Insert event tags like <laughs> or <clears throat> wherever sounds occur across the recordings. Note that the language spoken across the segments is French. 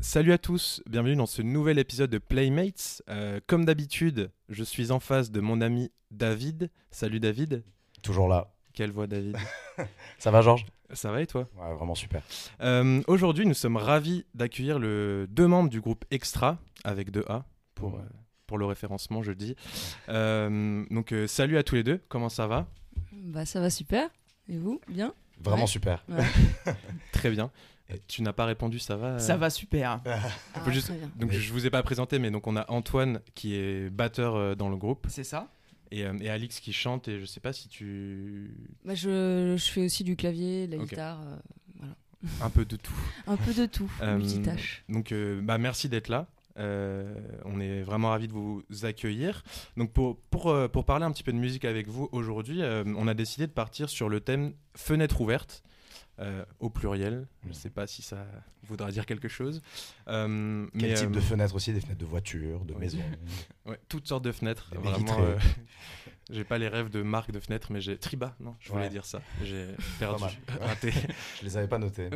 Salut à tous, bienvenue dans ce nouvel épisode de Playmates. Euh, comme d'habitude, je suis en face de mon ami David. Salut David. Toujours là. Quelle voix David <laughs> <laughs> Ça va Georges? Ça va et toi? Ouais, vraiment super. Euh, Aujourd'hui, nous sommes ravis d'accueillir le deux membres du groupe Extra avec deux A pour, Ouais. euh, pour le référencement, je dis. Euh, donc euh, salut à tous les deux, comment ça va? Bah ça va super. Et vous? Bien? Vraiment Ouais. super. <laughs> Très bien. Tu n'as pas répondu, ça va? Ça va super. <laughs> Ah, juste-. Donc je vous ai pas présenté, mais donc on a Antoine qui est batteur euh, dans le groupe C'est ça et, euh, et Alix qui chante et je sais pas si tu Bah, je, je fais aussi du clavier, de la guitare, euh, voilà. un peu de tout. un peu de tout, Euh, multitâche. Donc, euh, bah, merci d'être là. Euh, on est vraiment ravis de vous accueillir. Donc, pour, pour, euh, pour parler un petit peu de musique avec vous aujourd'hui, euh, on a décidé de partir sur le thème fenêtre ouverte, euh, au pluriel. Je ne sais pas si ça voudra dire quelque chose. Euh, Quel mais, type euh, de fenêtres aussi? Des fenêtres de voitures, de Ouais. maisons. <laughs> ouais, toutes sortes de fenêtres. Des Vraiment, <laughs> j'ai pas les rêves de marque de fenêtres, mais j'ai Triba. Non, je voulais Ouais. dire ça. J'ai <laughs> perdu, raté. Je les avais pas notés.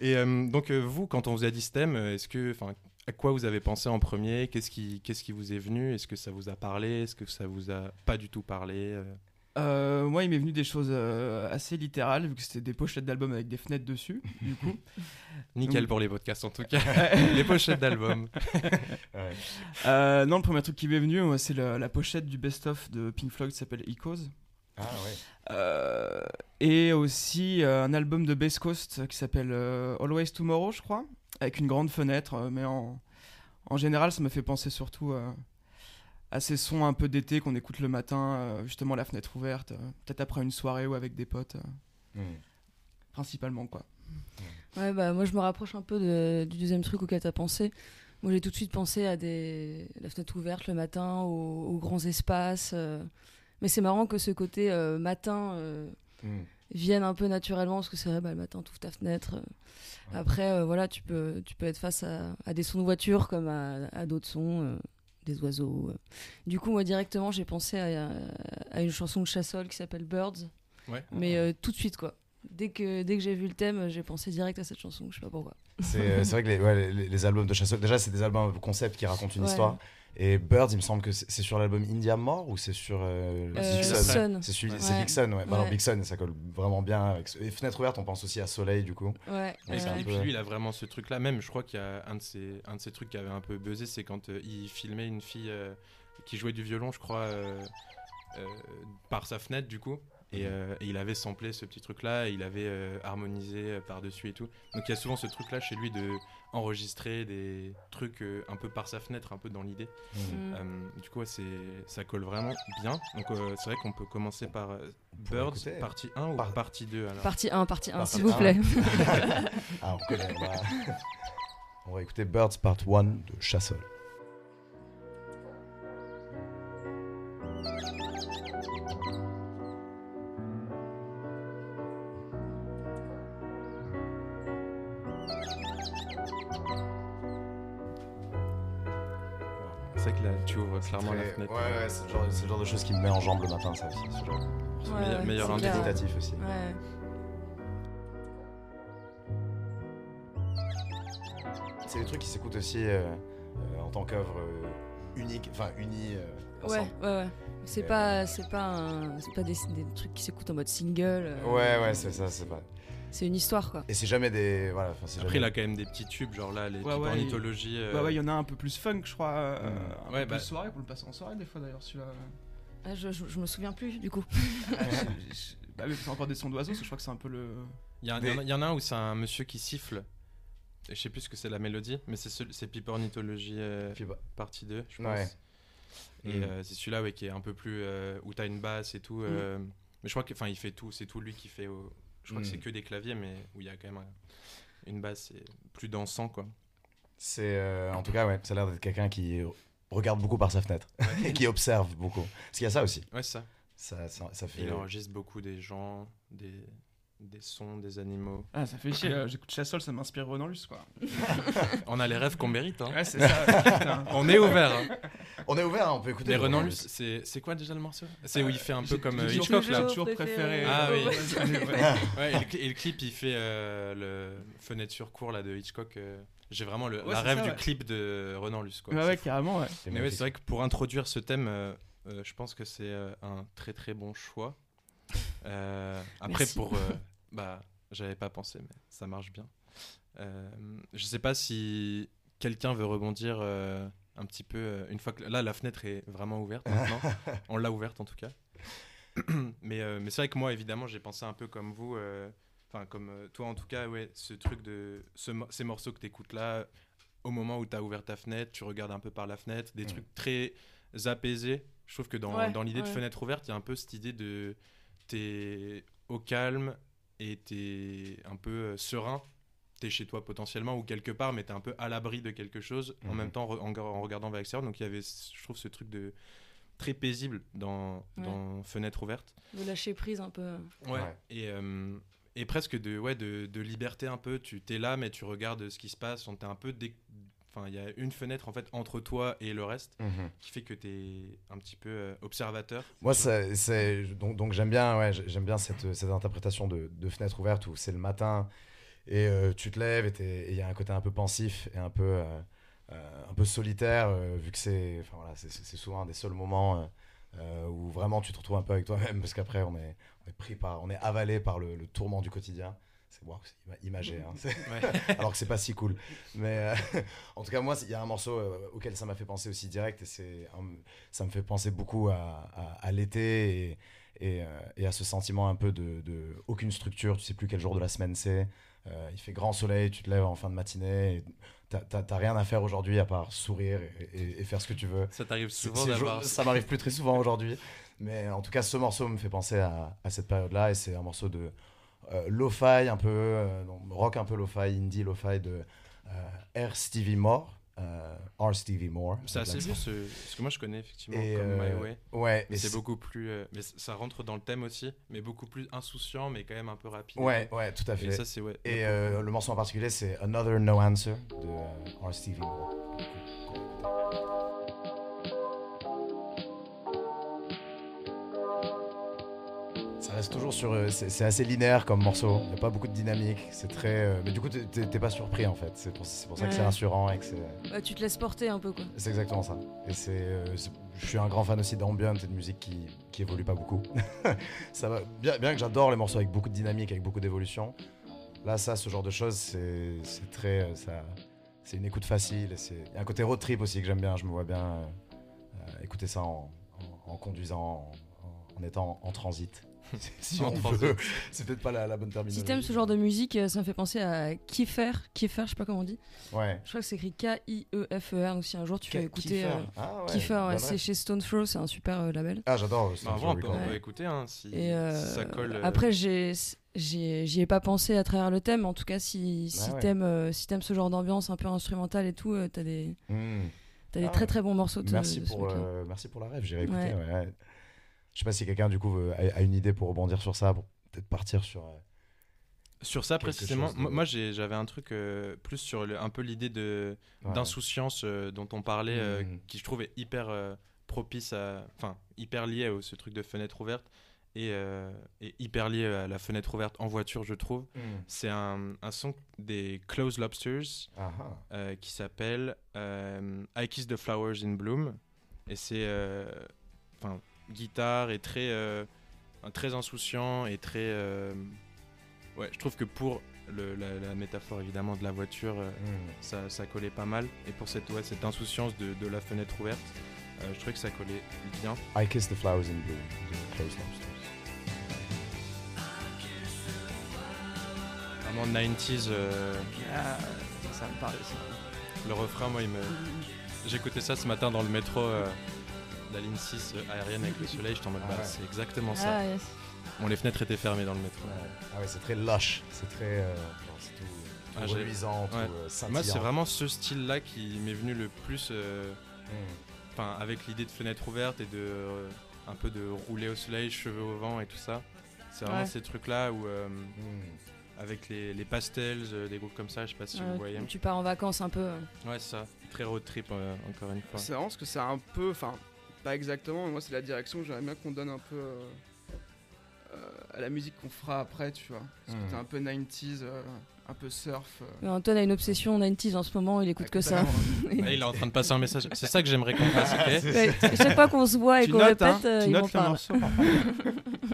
Et donc, vous, quand on vous a dit ce thème, est-ce que, enfin, à quoi vous avez pensé en premier? Qu'est-ce qui, qu'est-ce qui vous est venu? Est-ce que ça vous a parlé? Est-ce que ça vous a pas du tout parlé euh? Euh, Moi, il m'est venu des choses euh, assez littérales, vu que c'était des pochettes d'albums avec des fenêtres dessus, du coup. <laughs> Nickel Donc- pour les podcasts en tout cas. <laughs> les pochettes d'albums. Ouais. <laughs> Euh, non, le premier truc qui m'est venu, moi, c'est la, la pochette du best-of de Pink Floyd qui s'appelle Echoes. Ah ouais. Euh, et aussi euh, un album de Bass Coast qui s'appelle euh, Always Tomorrow, je crois, avec une grande fenêtre. euh, mais en, en général, ça me fait penser surtout euh, à ces sons un peu d'été qu'on écoute le matin, euh, justement la fenêtre ouverte, euh, peut-être après une soirée ou avec des potes, euh, Hmm. principalement quoi. Ouais, bah moi je me rapproche un peu de- du deuxième truc auquel t'as pensé. Moi j'ai tout de suite pensé à des la fenêtre ouverte le matin, aux, aux grands espaces. euh. Mais c'est marrant que ce côté euh, matin euh, Hmm. Vienne un peu naturellement parce que c'est vrai bah, le matin t'ouvres ta fenêtre. euh. Après euh, voilà tu peux tu peux être face à, à des sons de voiture comme à, à d'autres sons. euh, des oiseaux. euh. Du coup, moi, directement, j'ai pensé à, à une chanson de Chassol qui s'appelle Birds. Ouais. Mais euh, tout de suite, quoi. Dès que, dès que j'ai vu le thème, j'ai pensé direct à cette chanson. Je sais pas pourquoi. C'est euh, vrai que les, ouais, les, les albums de chasseurs, déjà c'est des albums concept qui racontent une Ouais. histoire. Et Birds, il me semble que c'est sur l'album India More ou c'est sur euh, Euh, Sun. C'est celui- Ouais. c'est ouais. Bah alors ça colle vraiment bien avec. Et Fenêtre ouverte, on pense aussi à Soleil du coup. Ouais. Et, ouais. c'est un et peu- puis lui, il a vraiment ce truc-là. Même, je crois qu'il y a un de ces, un de ces trucs qui avait un peu buzzé, c'est quand euh, il filmait une fille euh, qui jouait du violon, je crois, euh, euh, par sa fenêtre, du coup. Et, Mhm. euh, et il avait samplé ce petit truc-là, et il avait euh, harmonisé euh, par-dessus et tout. Donc il y a souvent ce truc-là chez lui de enregistrer des trucs euh, un peu par sa fenêtre, un peu dans l'idée. Hmm. Mm. Euh, du coup, ouais, c'est, ça colle vraiment bien. Donc euh, c'est vrai qu'on peut commencer par euh, Birds, écouter. partie 1 ou Par- partie 2 alors Partie 1, partie 1, Partie s'il vous plaît. <laughs> ah, on connaît. On va... <laughs> on va écouter Birds Part 1 de Chassol. C'est le, genre, de choses qui me met en jambe le matin, ça aussi. Ce genre Ouais, meilleur- ouais, meilleur méditatif aussi. Ouais. C'est des trucs qui s'écoutent aussi euh, euh, en tant qu'œuvre euh, unique, enfin unie euh, Ouais, ouais, ouais. C'est pas, c'est pas, un- c'est pas des, des trucs qui s'écoutent en mode single. euh, Ouais, ouais, c'est ça, c'est pas. C'est une histoire, quoi. Et c'est jamais des. Voilà, enfin, c'est Après, il jamais- a quand même des petits tubes, genre là, les Ouais, types ouais, ornithologie. euh, Ouais, ouais, il y en a un peu plus funk, je crois. euh, Mm. un Ouais, peu bah- plus soirée, pour le passer en soirée des fois d'ailleurs, celui-là. Ah, je, je, je me souviens plus, du coup. Je- <laughs> bah oui, c'est encore des sons d'oiseaux, parce que je crois que c'est un peu le. Il y, Des- il y en a- il y en a un où c'est un monsieur qui siffle. Et je sais plus ce que c'est la mélodie, mais c'est ce- c'est Pipe Ornithologie euh, partie 2, je Ouais. pense. Et Mm. euh, c'est celui-là ouais, qui est un peu plus. euh, où t'as une basse et tout. euh, Mais je crois qu'il il fait tout, c'est tout lui qui fait. au- Je crois que c'est que des claviers, mais où il y a quand même un- une basse, c'est plus dansant quoi. C'est euh, en tout cas ouais, ça a l'air d'être quelqu'un qui regarde beaucoup par sa fenêtre <laughs> et qui observe beaucoup. Parce qu'il y a ça aussi. Ouais, c'est ça. Ça, ça, ça fait. Il enregistre beaucoup des gens, des, des sons, des animaux. Ah, ça fait chier. euh, J'écoute Chassol, ça m'inspire Renan Luce, quoi. <laughs> On a les rêves qu'on mérite. Hein. Ouais, c'est ça. putain. <laughs> On est ouvert. Hein. <laughs> On est ouvert, on peut écouter. Les le Renan Renan Luce, c'est c'est quoi déjà le morceau? C'est où il fait un peu J'ai- comme j'ai euh, toujours- Hitchcock là. J'ai toujours préféré. Ah oui. Ouais. Et, le, cli- et le clip, il fait euh, le fenêtre sur cour là de Hitchcock. euh, J'ai vraiment le, Ouais, la c'est rêve ça, du ouais. clip de Renan Luce. Quoi. C'est ouais, fou. carrément, ouais. Mais ouais, c'est vrai que pour introduire ce thème, euh, euh, je pense que c'est euh, un très très bon choix. Euh, après, Merci. pour. Bah, j'avais pas pensé, mais ça marche bien. Euh, je sais pas si quelqu'un veut rebondir euh, un petit peu. euh, une fois que là, la fenêtre est vraiment ouverte maintenant. <laughs> On l'a ouverte en tout cas. <clears throat> mais euh, mais c'est vrai que moi, évidemment, j'ai pensé un peu comme vous. euh, Enfin, comme euh, toi en tout cas, ouais, ce truc de. Ce, mo- ces morceaux que tu écoutes là, au moment où tu as ouvert ta fenêtre, tu regardes un peu par la fenêtre, des Mm. trucs très apaisés. Je trouve que dans, Ouais, dans l'idée de ouais. fenêtre ouverte, il y a un peu cette idée de. T'es au calme et t'es un peu euh, serein. T'es chez toi potentiellement ou quelque part, mais t'es un peu à l'abri de quelque chose en Mhm. même temps re- en, en regardant vers l'extérieur. Donc il y avait, je trouve, ce truc de très paisible dans, Ouais. dans fenêtre ouverte. De lâcher prise un peu. Ouais. Ouais. Et, euh, et presque de, ouais, de, de liberté un peu. Tu t'es là, mais tu regardes ce qui se passe. On t'es un peu. dé- Enfin, il y a une fenêtre en fait entre toi et le reste Mhm. qui fait que tu es un petit peu euh, observateur. Moi, c'est, donc, donc j'aime bien, ouais, j'aime bien cette, cette interprétation de, de fenêtre ouverte où c'est le matin et euh, tu te lèves et il y a un côté un peu pensif et un peu, euh, un peu solitaire vu que c'est, enfin voilà, c'est, souvent un des seuls moments où vraiment tu te retrouves un peu avec toi-même parce qu'après on est, on est pris par, on est avalé par le, le tourment du quotidien. C'est wow, imagé, hein. <laughs> Ouais. alors que c'est pas si cool. Mais euh, <laughs> en tout cas, moi, il y a un morceau euh, auquel ça m'a fait penser aussi direct, et c'est, un- ça me fait penser beaucoup à, à- à l'été et, et, euh, et à ce sentiment un peu de, de aucune structure. Tu sais plus quel jour de la semaine c'est. Il fait grand soleil, tu te lèves en fin de matinée. et T'as, rien à faire aujourd'hui à part sourire et, faire ce que tu veux. Ça t'arrive souvent d'avoir. ça m'arrive plus très souvent aujourd'hui. Mais en tout cas, ce morceau me fait penser à, à cette période-là. Et c'est un morceau de lo-fi, un peu euh, rock, un peu lo-fi, indie lo-fi de euh, R. Stevie Moore. euh, R. Stevie Moore. C'est assez vieux ce... parce que moi je connais effectivement Et, comme euh, My Way. Ouais, Mais et c'est beaucoup plus. euh, Mais ça rentre dans le thème aussi, mais beaucoup plus insouciant, mais quand même un peu rapide. Ouais, ouais, tout à Et fait. ça, c'est ouais. Et euh, le morceau en particulier, c'est Another No Answer de euh, R. Stevie Moore. Ça reste toujours sur. euh, c'est assez linéaire comme morceau. Il n'y a pas beaucoup de dynamique. C'est très. euh, mais du coup, t'es- pas surpris en fait. C'est pour, pour ça que c'est rassurant et que c'est. Ouais, tu te laisses porter un peu quoi. C'est exactement ça. Et c'est, euh, je suis un grand fan aussi d'ambient et de musique qui, qui évolue pas beaucoup. <laughs> ça va, bien, bien que j'adore les morceaux avec beaucoup de dynamique, avec beaucoup d'évolution. Là, ça, ce genre de choses, c'est, très, ça, c'est une écoute facile. Il y a un côté road trip aussi que j'aime bien. Je me vois bien euh, écouter ça en, en- en conduisant, en étant en transit. <laughs> si on veut. C'est peut-être pas la, la bonne terminologie. Si t'aimes ce genre de musique, euh, ça me fait penser à Kiefer. Kiefer, je sais pas comment on dit. Ouais. Je crois que c'est écrit K-I-E-F-E-R. Donc si un jour tu veux écouter Kiefer. euh, Ah ouais, Kiefer, ouais, bonne c'est chez Stone Throw, c'est un super euh, label. Ah, j'adore. Bah, on peut, on peut Ouais. écouter hein, si, Et euh, si ça colle. euh, après, j'ai, j'ai, j'y ai pas pensé à travers le thème. En tout cas, si, si ouais. t'aimes, euh, si t'aimes ce genre d'ambiance un peu instrumentale et tout, euh, t'as des, Hmm. t'as des Ah très ouais. très bons morceaux. De, Merci de pour, euh, merci pour la rêve, j'irai écouter. Je sais pas si quelqu'un du coup veut- a, a une idée pour rebondir sur ça, pour peut-être partir sur. euh, Sur ça précisément, de- moi, j'avais un truc euh, plus sur le- un peu l'idée de ouais. d'insouciance euh, dont on parlait, euh, Mhm. qui je trouve est hyper propice à, enfin hyper lié à ce truc de fenêtre ouverte et, et hyper lié à la fenêtre ouverte en voiture, je trouve. Hmm. C'est un, un son des Close Lobsters Ah, ah. qui s'appelle I Kiss the Flowers in Bloom et c'est enfin guitare et très euh, très insouciant et très euh, ouais je trouve que pour le- la, la métaphore évidemment de la voiture euh, Hmm. ça, ça collait pas mal et pour cette ouais, cette insouciance de, de la fenêtre ouverte euh, je trouvais que ça collait bien I Kiss the Flowers in Bloom de Close Lobsters. vraiment 90s euh, Ah, ça me parle ça. le refrain moi il me j'écoutais ça ce matin dans le métro euh, la ligne 6 euh, aérienne avec le <laughs> soleil j'étais en mode Ah bah, ouais. c'est exactement ça Ah, yes. bon les fenêtres étaient fermées dans le métro Ouais. Ah ouais, c'est très lush, c'est très. euh, c'est tout, tout Ah, reluisant, tout ouais. euh. Moi, c'est vraiment ce style-là qui m'est venu le plus, euh, Hmm. enfin, avec l'idée de fenêtre ouverte et de euh, un peu de rouler au soleil, cheveux au vent et tout ça. C'est vraiment Ouais. ces trucs-là où, euh, Hmm. avec les, les pastels, euh, des groupes comme ça, je sais pas si Ouais, vous voyez. tu pars en vacances un peu. euh. Ouais, c'est ça. Très road trip, euh, encore une fois. C'est marrant parce que c'est un peu, enfin, pas exactement, mais moi c'est la direction que j'aimerais bien qu'on donne un peu euh, euh, à la musique qu'on fera après, tu vois. Parce que t'es un peu 90s, euh, un peu surf. euh. Mais Antoine a une obsession 90s en ce moment, il écoute que ça. Là, <laughs> il est en train de passer un message. C'est ça que j'aimerais qu'on fasse, ok Ouais, chaque fois qu'on se voit et qu'on notes, répète, hein, euh, tu il m'en notes le parle. <laughs>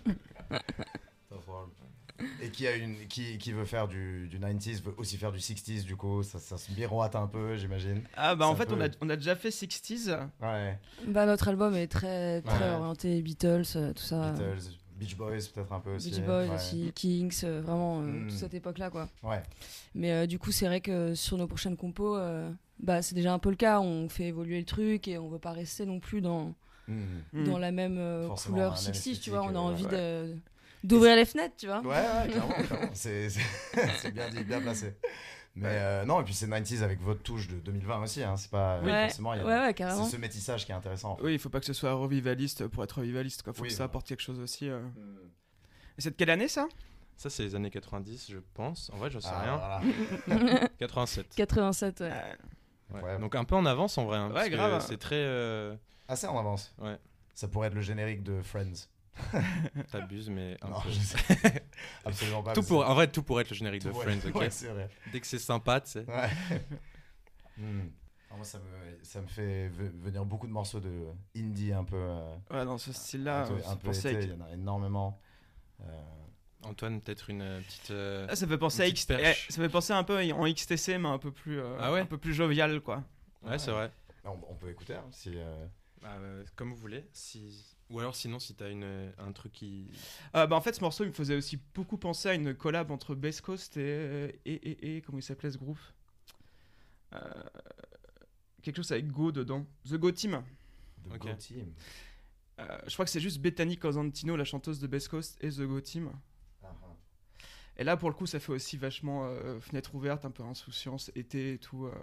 Et qui, a une, qui, qui veut faire du, du 90s, veut aussi faire du 60s, du coup, ça, ça se miroite un peu, j'imagine. Ah bah en fait, on a, on a déjà fait 60s. Ouais, Bah, notre album est très, très Ouais. orienté Beatles, euh, tout ça. Beatles, Beach Boys peut-être un peu aussi. Beach Boys ouais. aussi, Kings, euh, vraiment euh, Mm. toute cette époque-là quoi. Ouais, Mais euh, du coup, c'est vrai que sur nos prochaines compos, euh, bah, c'est déjà un peu le cas. On fait évoluer le truc et on veut pas rester non plus dans, Hmm. Hmm. dans la même euh, couleur la même 60 tu vois. On a envie de d'ouvrir les fenêtres, tu vois. Ouais, ouais, clairement, clairement. C'est <laughs> bien dit, bien placé. Mais euh, non, et puis c'est 90s avec votre touche de 2020 aussi, hein. c'est pas Ouais, forcément, il y a- ouais, ouais, carrément. c'est ce métissage qui est intéressant. Oui, il faut pas que ce soit revivaliste pour être revivaliste, quoi. Faut Oui, que ça apporte quelque chose aussi. euh. Hmm. Et c'est de quelle année ça? Ça, c'est les années 90, je pense. En vrai, je sais Ah, rien. voilà. <laughs> 87. 87, ouais. Ouais. Ouais. Donc un peu en avance en vrai. hein, Ouais, grave. C'est très. euh, Assez en avance. Ouais. Ça pourrait être le générique de Friends. <laughs> T'abuses, mais un Non, peu. je sais. <laughs> Absolument pas. Tout pour... En vrai, tout pourrait être le générique tout de Friends, ok <laughs> Ouais, vrai. Dès que c'est sympa, tu sais. Ouais. Hmm. Moi, ça me, ça me fait ve- venir beaucoup de morceaux de indie un peu. euh, Ouais, dans ce style-là, un peu, euh, un peu été, que- il y en a énormément. Euh, Antoine, peut-être une euh, petite. euh, Ah, ça fait penser à perche. eh, ça fait penser un peu en XTC, mais un peu plus, euh, Ah ouais un peu plus jovial, quoi. Ouais, c'est vrai. on, on peut écouter hein, si. euh, Bah, euh, comme vous voulez. Si... Ou alors, sinon, si t'as une... un truc qui. Euh, bah, en fait, ce morceau, il me faisait aussi beaucoup penser à une collab entre Best Coast et et et, et comment il s'appelait ce groupe? Euh, Quelque chose avec Go dedans. The Go Team. The Ok. Go Team. Euh, je crois que c'est juste Bethany Cosentino, la chanteuse de Best Coast, et The Go Team. Ah, ah. Et là, pour le coup, ça fait aussi vachement euh, fenêtre ouverte, un peu insouciance, été et tout. euh.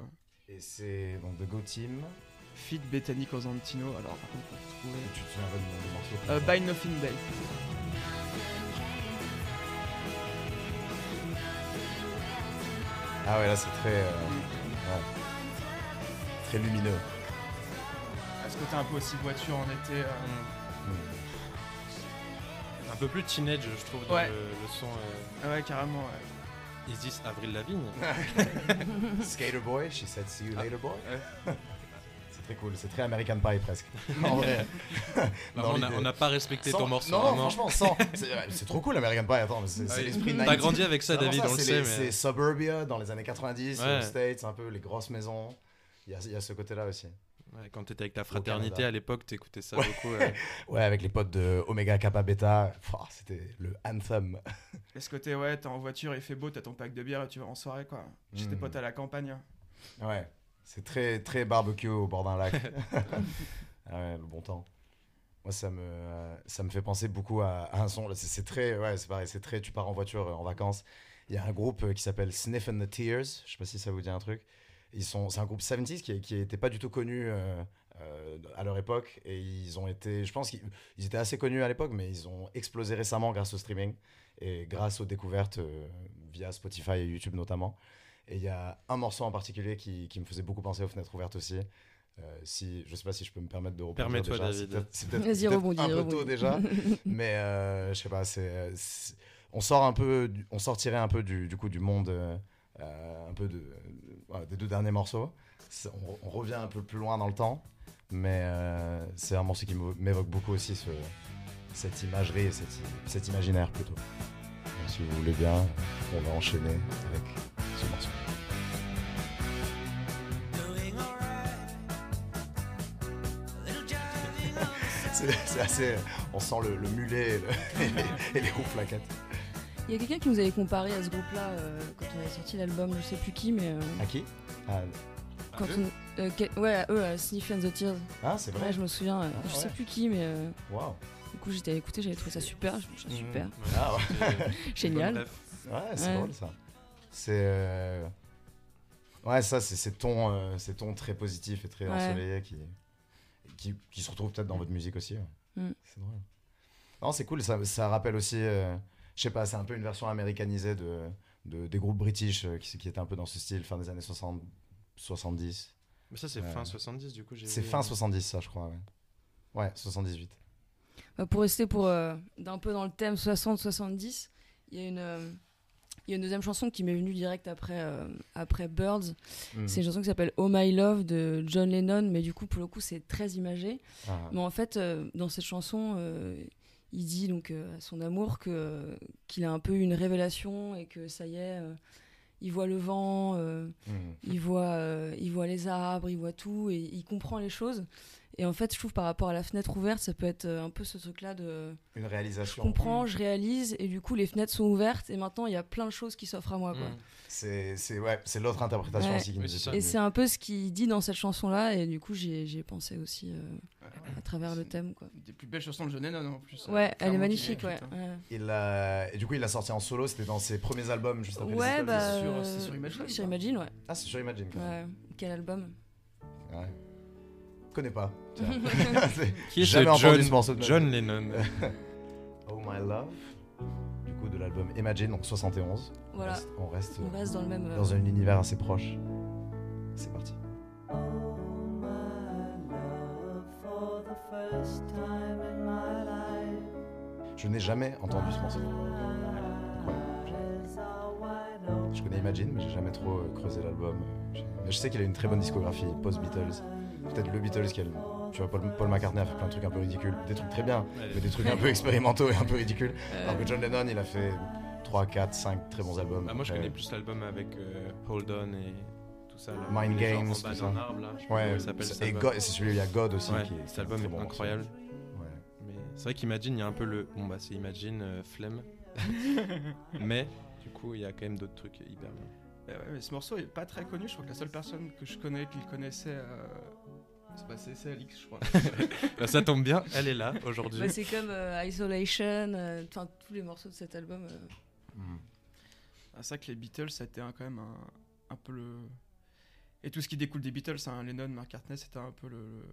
Et c'est donc The Go Team. Feed Bethany Cosentino. Alors, par contre, faut trouver. Et tu te souviens du morceau Euh, By Nothing Day. Ah ouais, là c'est très. euh, ouais. Très lumineux. Est-ce que t'es un peu aussi voiture en été euh, Hmm. Un peu plus teenage, je trouve, dans Ouais. le, le son. euh, Ouais, carrément. ouais. Is this Avril Lavigne <laughs> Skater Boy, she said see you Ah, later boy. C'est très cool, c'est très American Pie presque. <laughs> en vrai. Dans on, n'a pas respecté Sans- ton morceau. Non, vraiment. franchement, sans. C'est c'est trop cool American Pie, attends, c'est Ah l'esprit T'as 90s. grandi avec ça, David, ça, on le c'est sait. mais- C'est Suburbia dans les années 90, Ouais. aux States, un peu les grosses maisons. Il y a, il y a ce côté-là aussi. Ouais, quand t'étais avec ta fraternité à l'époque, t'écoutais ça Ouais. beaucoup. <laughs> euh. Ouais, avec les potes de Omega Kappa Beta, c'était le anthem. Et ce côté, ouais, t'es en voiture, il fait beau, t'as ton pack de bière et tu vas en soirée, quoi. Chez tes Mm. potes à la campagne. Ouais, c'est très, très barbecue au bord d'un lac. <laughs> <laughs> ah ouais, le bon temps. Moi, ça me, euh, ça me fait penser beaucoup à, à un son. C'est très, ouais, c'est pareil, c'est très. Tu pars en voiture euh, en vacances. Il y a un groupe euh, qui s'appelle Sniff and the Tears. Je sais pas si ça vous dit un truc. Ils sont, c'est un groupe 70s qui, qui était pas du tout connu euh, à leur époque et ils ont été, je pense qu'ils ils étaient assez connus à l'époque, mais ils ont explosé récemment grâce au streaming et grâce aux découvertes via Spotify et YouTube notamment. Et il y a un morceau en particulier qui, qui me faisait beaucoup penser aux fenêtres ouvertes aussi. Euh, si, je sais pas si je peux me permettre de rebondir Permets-toi, déjà. David. C'est peut-être- rebondis, un peu tôt déjà, <laughs> mais euh, je sais pas. C'est, c'est- on sort un peu, du- on sortirait un peu du, du coup du monde, euh, euh, un peu de, voilà, des deux derniers morceaux. On, on revient un peu plus loin dans le temps, mais euh, c'est un morceau qui m'évo- m'évoque beaucoup aussi ce, cette imagerie et cette- cet imaginaire plutôt. Donc, si vous voulez bien, on va enchaîner avec ce morceau. C'est assez. On sent le, le mulet et, le- <laughs> et les, et les roues plaquettes. Il y a quelqu'un qui nous avait comparé à ce groupe-là euh, quand on avait sorti l'album, je sais plus qui, mais euh, À qui? Quand on, euh, que- ouais, à eux, à Sniff and the Tears. ah, c'est vrai Ouais, je me souviens, euh, Ah, je sais ouais. plus qui, mais Waouh du coup j'étais à écouter, j'avais trouvé ça super, je trouve ça Mhm. super, Ah ouais, <laughs> génial. ouais c'est Ouais. drôle ça. C'est. euh, Ouais, ça, c'est ces tons, euh, ces tons très positifs et très Ouais. ensoleillés qui, qui, qui se retrouvent peut-être dans votre musique aussi. ouais. Mm. C'est drôle. Non, c'est cool, ça, ça rappelle aussi, euh, je sais pas, c'est un peu une version américanisée de, de- des groupes british euh, qui, qui étaient un peu dans ce style, fin des années 60, 70. Mais ça, c'est Ouais. fin 70, du coup. j'ai C'est fin 70, ça, je crois, ouais. Ouais, 78. Bah, pour rester pour euh, d'un peu dans le thème 60-70, il y a une euh, il y a une deuxième chanson qui m'est venue direct après euh, après Birds. Mhm. C'est une chanson qui s'appelle Oh My Love de John Lennon, mais du coup pour le coup c'est très imagé. Ah. Mais en fait euh, dans cette chanson euh, il dit donc à son amour que qu'il a un peu eu une révélation et que ça y est il voit le vent, Mhm. il voit, il voit les arbres, il voit tout et il comprend les choses. Et en fait, je trouve par rapport à la fenêtre ouverte, ça peut être euh, un peu ce truc-là de Une je réalisation. comprends, je réalise et du coup les fenêtres sont ouvertes et maintenant il y a plein de choses qui s'offrent à moi. Quoi. Mm. C'est c'est- ouais, c'est l'autre interprétation Ouais. aussi qui nous est ça. Et c'est un peu ce qu'il dit dans cette chanson-là et du coup j'y ai, pensé aussi euh, à travers le thème. Quoi. Des plus belles chansons de Lennon en plus. euh, Ouais, elle est magnifique. Ouais. Il a- Et du coup, il l'a sorti en solo, c'était dans ses premiers albums juste après Ouais, bah. sur- c'est sur Imagine, sur Imagine, ouais. Ah, c'est sur Imagine quand même. ouais. Quel album. Connais pas. <laughs> tiens. C'est- Qui est Jamais ce entendu John, ce morceau de ma John vie. Lennon <laughs> Oh My Love. Du coup, de l'album Imagine, donc 71. On Voilà, reste- On reste, on reste dans le même. euh, dans un univers assez proche. C'est parti. Je n'ai jamais entendu ce morceau. Je connais Imagine, mais j'ai jamais trop euh, creusé l'album. Mais Je sais qu'il a une très bonne discographie post-Beatles. Peut-être le Beatles qui a le- Tu vois, Paul, Paul McCartney a fait plein de trucs un peu ridicules. Des trucs très bien, mais des trucs un peu <laughs> expérimentaux et un peu ridicules. euh, Alors que John Lennon, il a fait 3, 4, 5 très bons albums. Bah, moi, je connais plus l'album avec euh, Hold On et tout ça. là. Mind Games, en tout ça. arbre, là. Ouais, cet et c'est celui où il y a God aussi. Ouais, qui est, cet album bon incroyable. morceau. Ouais. Mais c'est vrai qu'Imagine, il y a un peu le. Bon, bah, c'est Imagine, euh, flemme. <laughs> mais, du coup, il y a quand même d'autres trucs hyper bien. Ouais, mais ce morceau est pas très connu. Je crois que la seule personne que je connais qui le connaissait, euh, c'est pas c'est c'est Alix, je crois. <laughs> Bah, ça tombe bien, elle est là aujourd'hui. bah, c'est comme euh, Isolation, euh, enfin tous les morceaux de cet album. euh, Mm. Ah, c'est vrai que les Beatles, c'était un- quand même un, un peu le. Et tout ce qui découle des Beatles, hein, Lennon, McCartney, c'était un peu le,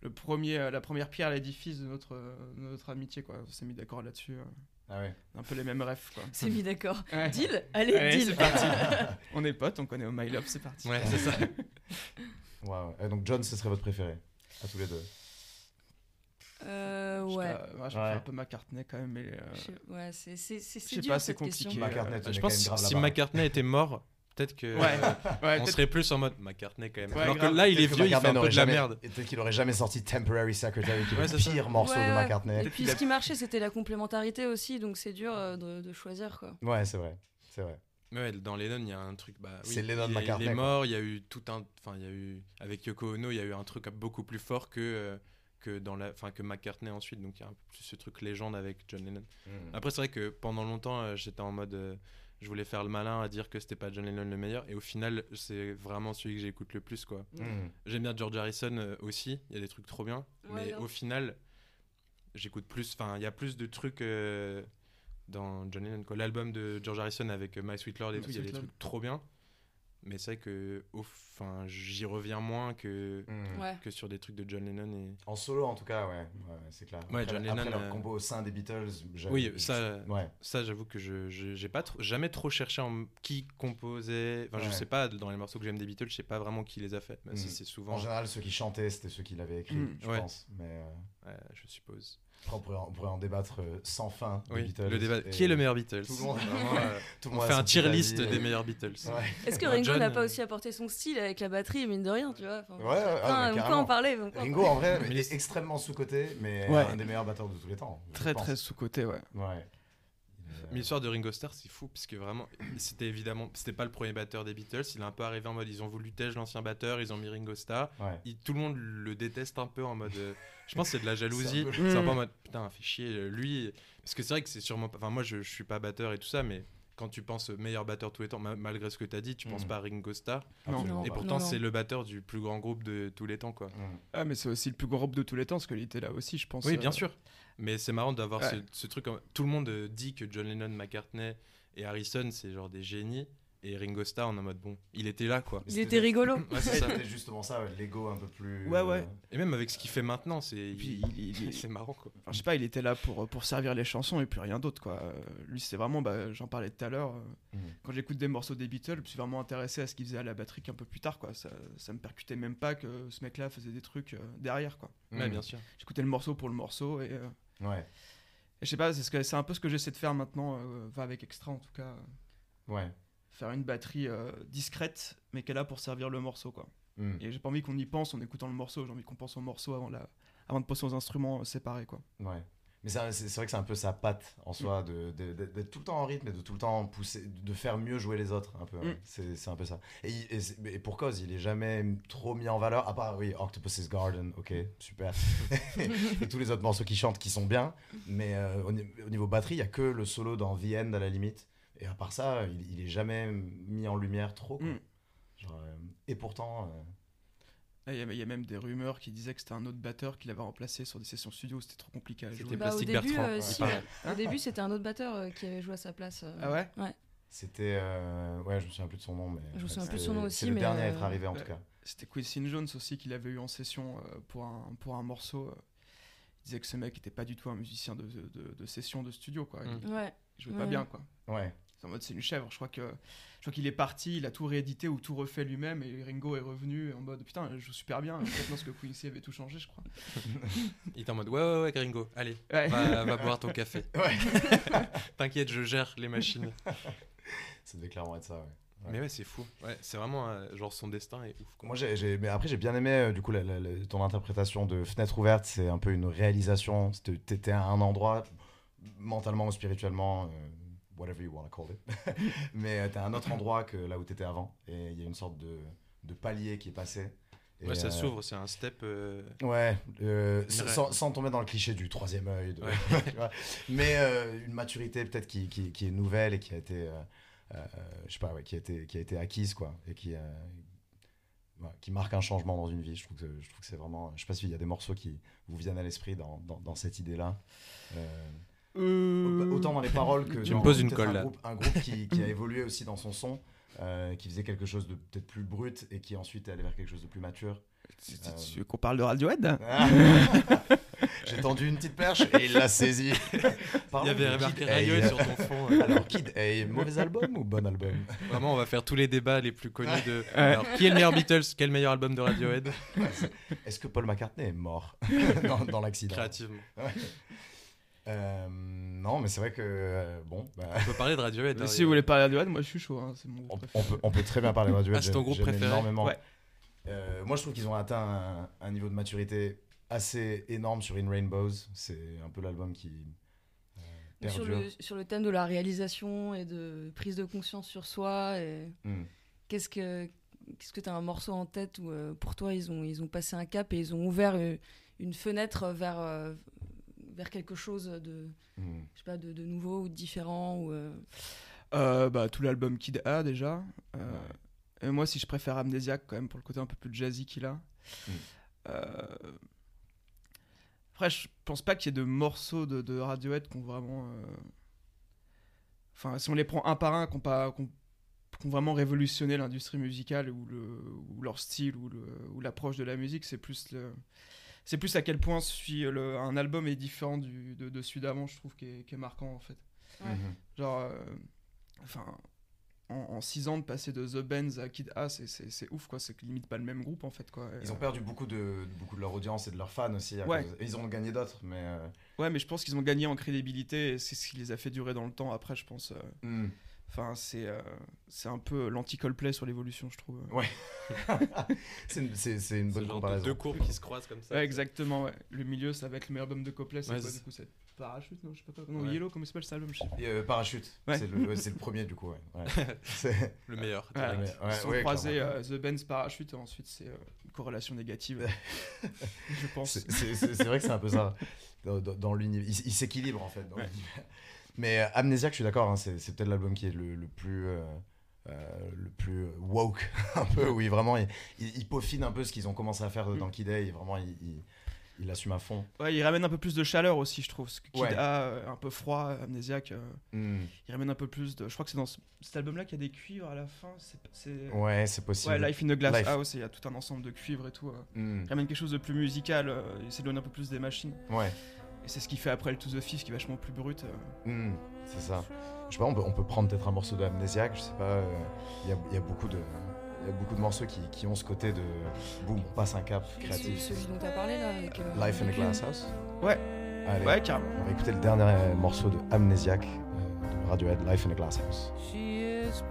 le premier, euh, la première pierre à l'édifice de notre, de notre amitié. Quoi. On s'est mis d'accord là-dessus. euh, Ah ouais. un peu les mêmes rêves. Quoi. <laughs> C'est mis d'accord. <laughs> Ouais. Deal? Allez, Allez, deal c'est parti. on est potes, on connaît Oh My Love, c'est parti. Ouais, c'est ça. Ouais, ouais. Et donc John, ce serait votre préféré À tous les deux. Euh, Je ouais. moi, je Ouais. préfère un peu McCartney quand même, mais. euh, Je sais- Ouais, c'est c'est- c'est- dur pas, c'est cette question. compliqué. McCartney, euh, tenait je quand pense même que grave si. McCartney était mort, peut-être que. Ouais, ouais, on peut-être- serait plus en mode McCartney quand même. Ouais, Alors grave. que là, il est vieux, il fait McCartney un peu n'aurait de la jamais- merde. Peut-être qu'il aurait jamais sorti Temporary Secretary, qui est le pire morceau de. McCartney. Et puis ce qui marchait, c'était la complémentarité aussi, donc c'est dur euh, de, de choisir quoi. Ouais, c'est vrai. C'est vrai. Ouais, dans Lennon, il y a un truc. Bah, oui, C'est Lennon McCartney, Il est mort, il y a eu tout un. Enfin, il y a eu. Avec Yoko Ono, il y a eu un truc beaucoup plus fort que. euh, que dans la enfin que McCartney ensuite donc il y a un peu plus ce truc légende avec John Lennon Mm. après c'est vrai que pendant longtemps euh, j'étais en mode euh, je voulais faire le malin à dire que c'était pas John Lennon le meilleur et au final c'est vraiment celui que j'écoute le plus quoi Mm. J'aime bien George Harrison euh, aussi, il y a des trucs trop bien. Ouais, mais au final, j'écoute plus. Enfin, il y a plus de trucs euh, dans John Lennon. quoi. L'album de George Harrison avec euh, My Sweet Lord et My tout, il y a des trucs trop bien. Mais c'est vrai que au fin, j'y reviens moins que, Mm. Ouais. que sur des trucs de John Lennon. Et... En solo, en tout cas, ouais, ouais c'est clair. Ouais, après, John après Lennon, leur euh, combo au sein des Beatles, j'avais- Oui, ça, Ouais. ça j'avoue que je je- j'ai pas trop- jamais trop cherché en qui composait. Enfin, je sais pas, dans les morceaux que j'aime des Beatles, je sais pas vraiment qui les a fait. Mais Mm. c'est- c'est souvent. En général, ceux qui chantaient, c'était ceux qui l'avaient écrit, Mm. je Ouais. pense. Mais euh, Ouais, je suppose. On, pourrait en, on pourrait en débattre euh, sans fin. Oui, Beatles, le débat. Qui est le meilleur Beatles tout le monde- Vraiment, <laughs> euh, tout le On fait un tier list et- des meilleurs Beatles. Ouais. Est-ce que Ringo John, n'a pas aussi apporté son style avec la batterie, mine de rien, tu vois enfin, Ouais, enfin, on peut en parler. peut Ringo, en vrai, Mais est extrêmement sous-coté, mais Ouais. un des meilleurs batteurs de tous les temps. Très très sous-côté, ouais. Ouais. Mais l'histoire de Ringo Starr, c'est fou, parce que vraiment, c'était évidemment, c'était pas le premier batteur des Beatles. Il est un peu arrivé en mode, ils ont voulu tège l'ancien batteur, ils ont mis Ringo Starr. Ouais. Il- tout le monde le déteste un peu en mode. euh, je pense que c'est de la <laughs> jalousie. C'est un peu- en mode, putain, fait chier, euh, lui. Parce que c'est vrai que c'est sûrement. pas- Enfin, moi, je, je suis pas batteur et tout ça, mais quand tu penses au meilleur batteur de tous les temps, ma- malgré ce que tu as dit, tu penses Mm. pas à Ringo Starr. Non. Et pourtant, c'est le batteur du plus grand groupe de tous les temps, quoi. Mm. Ah, mais c'est aussi le plus grand groupe de tous les temps, parce qu'il était là aussi, je pense. Oui, euh, bien sûr. Mais c'est marrant d'avoir Ouais. ce, ce truc. Tout le monde dit que John Lennon, McCartney et Harrison, c'est genre des génies. Et Ringo Starr en mode bon, il était là quoi. Il était rigolo. Ouais, c'est ça. C'était justement ça, ouais, l'ego un peu plus. Ouais, ouais. Et même avec ce qu'il fait maintenant, c'est Puis il- il- il- c'est marrant quoi. Enfin, je sais pas, il était là pour, pour servir les chansons et puis rien d'autre quoi. Euh, lui c'est vraiment, bah, j'en parlais tout à l'heure, euh, Mhm. quand j'écoute des morceaux des Beatles, je suis vraiment intéressé à ce qu'il faisait à la batterie un peu plus tard quoi. Ça, ça me percutait même pas que ce mec là faisait des trucs euh, derrière quoi. Ouais, Mm. bien sûr. J'écoutais le morceau pour le morceau et, euh, Ouais, et je sais pas, c'est ce que- c'est un peu ce que j'essaie de faire maintenant, euh, enfin, avec Extra en tout cas. euh, ouais. Faire une batterie euh, discrète mais qu'elle a pour servir le morceau quoi. Mm. Et j'ai pas envie qu'on y pense en écoutant le morceau, j'ai envie qu'on pense au morceau avant, la... avant de penser aux instruments euh, séparés quoi. Ouais. Mais c'est vrai que c'est un peu sa patte en soi, de- de- de- d'être tout le temps en rythme et de tout le temps pousser, de faire mieux jouer les autres, un peu. ouais. Mm. C'est un peu ça. Et, pour cause, il est jamais trop mis en valeur, à part, oui, Octopus's Garden, ok, super. <laughs> et tous les autres morceaux qui chantent qui sont bien, mais euh, au, au niveau batterie, il y a que le solo dans The End à la limite. Et à part ça, il, il est jamais mis en lumière trop. quoi. Mm. Genre, euh, et pourtant, euh, Ah, Il y, a- il y a même des rumeurs qui disaient que c'était un autre batteur qui l'avait remplacé sur des sessions studio, c'était trop compliqué à C'était jouer. pas- Bah, au début, Bertrand, euh, ouais. si, au début, c'était un autre batteur euh, qui avait joué à sa place. euh. Ah ouais c'était. euh, ouais, je me souviens plus de son nom, mais. Je me souviens plus de c'est- son nom aussi, C'est le mais, dernier à être arrivé en ouais. tout cas. C'était Quincy Jones aussi qu'il avait eu en session euh, pour, un, pour un morceau. Il disait que ce mec était pas du tout un musicien de, de, de session de studio quoi. Il, Mm. Ouais. il jouait Ouais. pas bien quoi. Ouais. C'est en mode c'est une chèvre. Je crois que je crois qu'il est parti, il a tout réédité ou tout refait lui-même et Ringo est revenu en mode putain je joue super bien. Peut-être parce que Quincy avait tout changé je crois. <laughs> Il était en mode ouais ouais ouais Gringo, allez, Ouais. va, va boire ton café. <laughs> Ouais. <laughs> T'inquiète, je gère les machines. Ça devait clairement être ça, ouais. Ouais. Mais ouais, c'est fou. Ouais, c'est vraiment euh, genre son destin est ouf. quoi. Moi, j'ai, mais après, j'ai bien aimé euh, du coup la- la- la- ton interprétation de Fenêtre ouverte. C'est un peu une réalisation. C'était- T'étais à un endroit, mentalement ou spirituellement, euh, whatever you want to call it. <laughs> mais euh, t'es à un autre endroit que là où t'étais avant. Et il y a une sorte de, de palier qui est passé. Et, Ouais, ça euh, s'ouvre, c'est un step. euh, Ouais, euh, sans, tomber dans le cliché du troisième œil. de- Ouais. <laughs> tu vois. mais une maturité peut-être qui, qui, qui est nouvelle et qui a été, je sais pas, ouais, qui a été, qui a été acquise quoi, et qui, qui marque un changement dans une vie. Je trouve que, je trouve que c'est vraiment, je sais pas s'il y a des morceaux qui vous viennent à l'esprit dans, dans, dans cette idée-là. Euh, autant dans les paroles que Tu dans me poses une colle, un là. groupe, un groupe qui, qui a évolué aussi dans son son. euh, qui faisait quelque chose de peut-être plus brut et qui ensuite est allé vers quelque chose de plus mature. Tu, tu- Euh, tu veux qu'on parle de Radiohead? Ah. <laughs> J'ai tendu une petite perche et il l'a saisi. <laughs> Il y avait remarqué Radiohead sur ton fond. euh. Alors, Kid mauvais album ou bon album? Vraiment, on va faire tous les débats les plus connus de. <laughs> Alors, qui est le meilleur Beatles? Quel meilleur album de Radiohead? Est-ce que Paul McCartney est mort dans, dans l'accident? Créativement. Euh, Non, mais c'est vrai que. euh, bon, bah, On peut parler de Radiohead. hein, Si vous voulez parler de Radiohead, moi je suis chaud. hein, c'est mon on, groupe on peut, on peut très bien parler de Radiohead. <laughs> Ah, c'est ton groupe préféré énormément. Ouais. Euh, moi, je trouve qu'ils ont atteint un, un niveau de maturité assez énorme sur In Rainbows. C'est un peu l'album qui. euh, Sur le, sur le thème de la réalisation et de prise de conscience sur soi. Et Hmm. qu'est-ce que qu'est-ce que tu as un morceau en tête où euh, pour toi ils ont, ils ont passé un cap et ils ont ouvert une fenêtre vers, euh, vers quelque chose de, Hmm. je sais pas, de, de nouveau ou de différent ou, euh, Euh, bah, tout l'album Kid A déjà. Euh, Ouais. Et moi, si je préfère Amnesiac quand même pour le côté un peu plus jazzy qu'il a. Mm. Euh, Après, je pense pas qu'il y ait de morceaux de, de Radiohead qui ont vraiment. euh, Enfin, si on les prend un par un, qui ont, pas, qui ont- qui ont vraiment révolutionné l'industrie musicale ou, le, ou leur style ou le- ou l'approche de la musique, c'est plus le. C'est plus à quel point le, un album est différent du, de, de celui d'avant, je trouve, qui est, qui est marquant en fait. Ouais. Mhm. Genre, euh, enfin, en 6 ans de passer de The Benz à Kid A, c'est- ouf quoi, c'est que limite pas le même groupe en fait quoi. Ils ont Euh, perdu beaucoup de, beaucoup de leur audience et de leurs fans aussi. à Ouais. cause- et Ils en ont gagné d'autres, mais. euh, Ouais, mais je pense qu'ils ont gagné en crédibilité et c'est ce qui les a fait durer dans le temps après, je pense. euh, hmm. Enfin, c'est euh, c'est un peu l'anti-Coldplay sur l'évolution, je trouve. Ouais. <laughs> c'est une, bonne de comparaison. deux courbes qui se croisent comme ça. Ouais, exactement, ouais. Le milieu, ça va être le meilleur album de Coldplay, c'est Ouais, quoi c'est- du coup C'est Parachute, non Je sais pas quoi. Non, Ouais. Yellow, comment s'appelle cet album Je sais pas. Et, euh, Parachute, Ouais. c'est le, ouais, c'est le premier du coup. Ouais. Ouais. <laughs> C'est- Le meilleur. Ils sont ouais, croisés euh, The Benz Parachute et ensuite c'est euh, une corrélation négative. <laughs> je pense. C'est- vrai que c'est un peu ça. Dans, dans- dans l'univers. Il, il s'équilibre en fait. dans Ouais. l'univers. Mais euh, Amnesiac, je suis d'accord, hein, c'est c'est peut-être l'album qui est le, le plus. euh, euh, le plus woke <laughs> un peu oui vraiment il, il- il peaufine un peu ce qu'ils ont commencé à faire dans Kid A et vraiment il, il, il assume à fond. Ouais, il ramène un peu plus de chaleur aussi, je trouve. Kid Ouais. A, euh, un peu froid, amnésiaque. euh, Hmm. il ramène un peu plus de. Je crois que c'est dans ce- cet album-là qu'il y a des cuivres à la fin. C'est. c'est- Ouais, c'est possible. Ouais, Life in the Glass Life. House, et il y a tout un ensemble de cuivres et tout. euh. Hmm. Il ramène quelque chose de plus musical, euh, il s'éloigne un peu plus des machines. Ouais, Et c'est ce qu'il fait après le To The Fifth qui est vachement plus brut. euh. Hmm. c'est ça. Je sais pas, on peut, on peut prendre peut-être un morceau de Amnesiac, je sais pas. euh, Il y, a, il y a beaucoup de. Il y a beaucoup de morceaux qui, qui ont ce côté de boum, on passe un cap créatif. celui dont t'as parlé là avec. euh, Life in a. Glass House. Ouais. Allez, Ouais, carrément. on va écouter le dernier morceau de Amnesiac euh, de Radiohead, Life in a Glass House. She is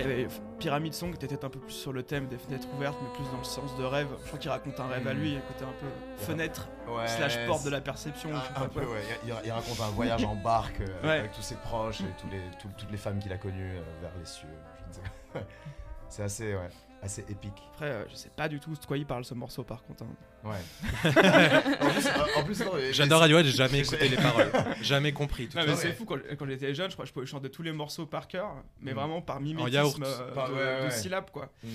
Après, il y avait Pyramid Song qui était peut-être un peu plus sur le thème des fenêtres ouvertes, mais plus dans le sens de rêve. Je crois qu'il raconte un rêve à lui, et côté un peu fenêtre slash porte de la perception. Un, un peu, ouais. Il, raconte un voyage en barque euh, Ouais. avec tous ses proches et tous les, tout- toutes les femmes qu'il a connues euh, vers les cieux. <laughs> C'est assez, ouais, assez épique. Après, euh, je sais pas du tout de quoi il parle ce morceau par contre. hein. Ouais. <laughs> en plus, euh, plus, J'adore Radiohead, j'ai jamais mais écouté les paroles, <laughs> jamais compris. tout Non, ça. mais Ouais. c'est fou, quand, quand j'étais jeune, je crois que je pouvais chanter tous les morceaux par cœur, mais Mm. vraiment par mimétisme euh, Par- de, ouais, ouais, de syllabes quoi. Hmm.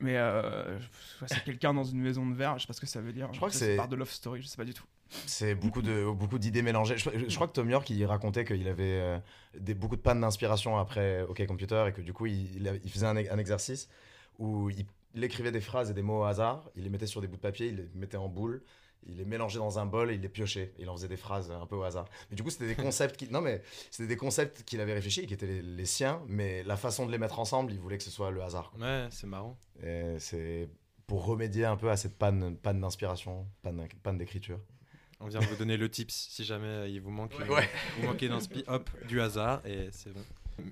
Mais euh, c'est quelqu'un dans une maison de verre, je sais pas ce que ça veut dire. Je crois que c'est- part de Love Story, je sais pas du tout. C'est beaucoup de beaucoup d'idées mélangées. Je, crois que Tom York il racontait qu'il avait euh, des, beaucoup de pannes d'inspiration après OK Computer et que du coup il, faisait un, un exercice où il, il écrivait des phrases et des mots au hasard, il les mettait sur des bouts de papier, il les mettait en boule, il les mélangeait dans un bol et il les piochait. Il en faisait des phrases un peu au hasard. Mais du coup c'était des <laughs> concepts qui non mais c'était des concepts qu'il avait réfléchi qui étaient les, les siens, mais la façon de les mettre ensemble, il voulait que ce soit le hasard. quoi. Ouais, c'est marrant. Et c'est pour remédier un peu à cette panne panne d'inspiration, panne panne d'écriture. On vient vous donner le tips si jamais euh, il vous manque, Ouais. euh, vous manquez d'inspi, hop, du hasard et c'est bon.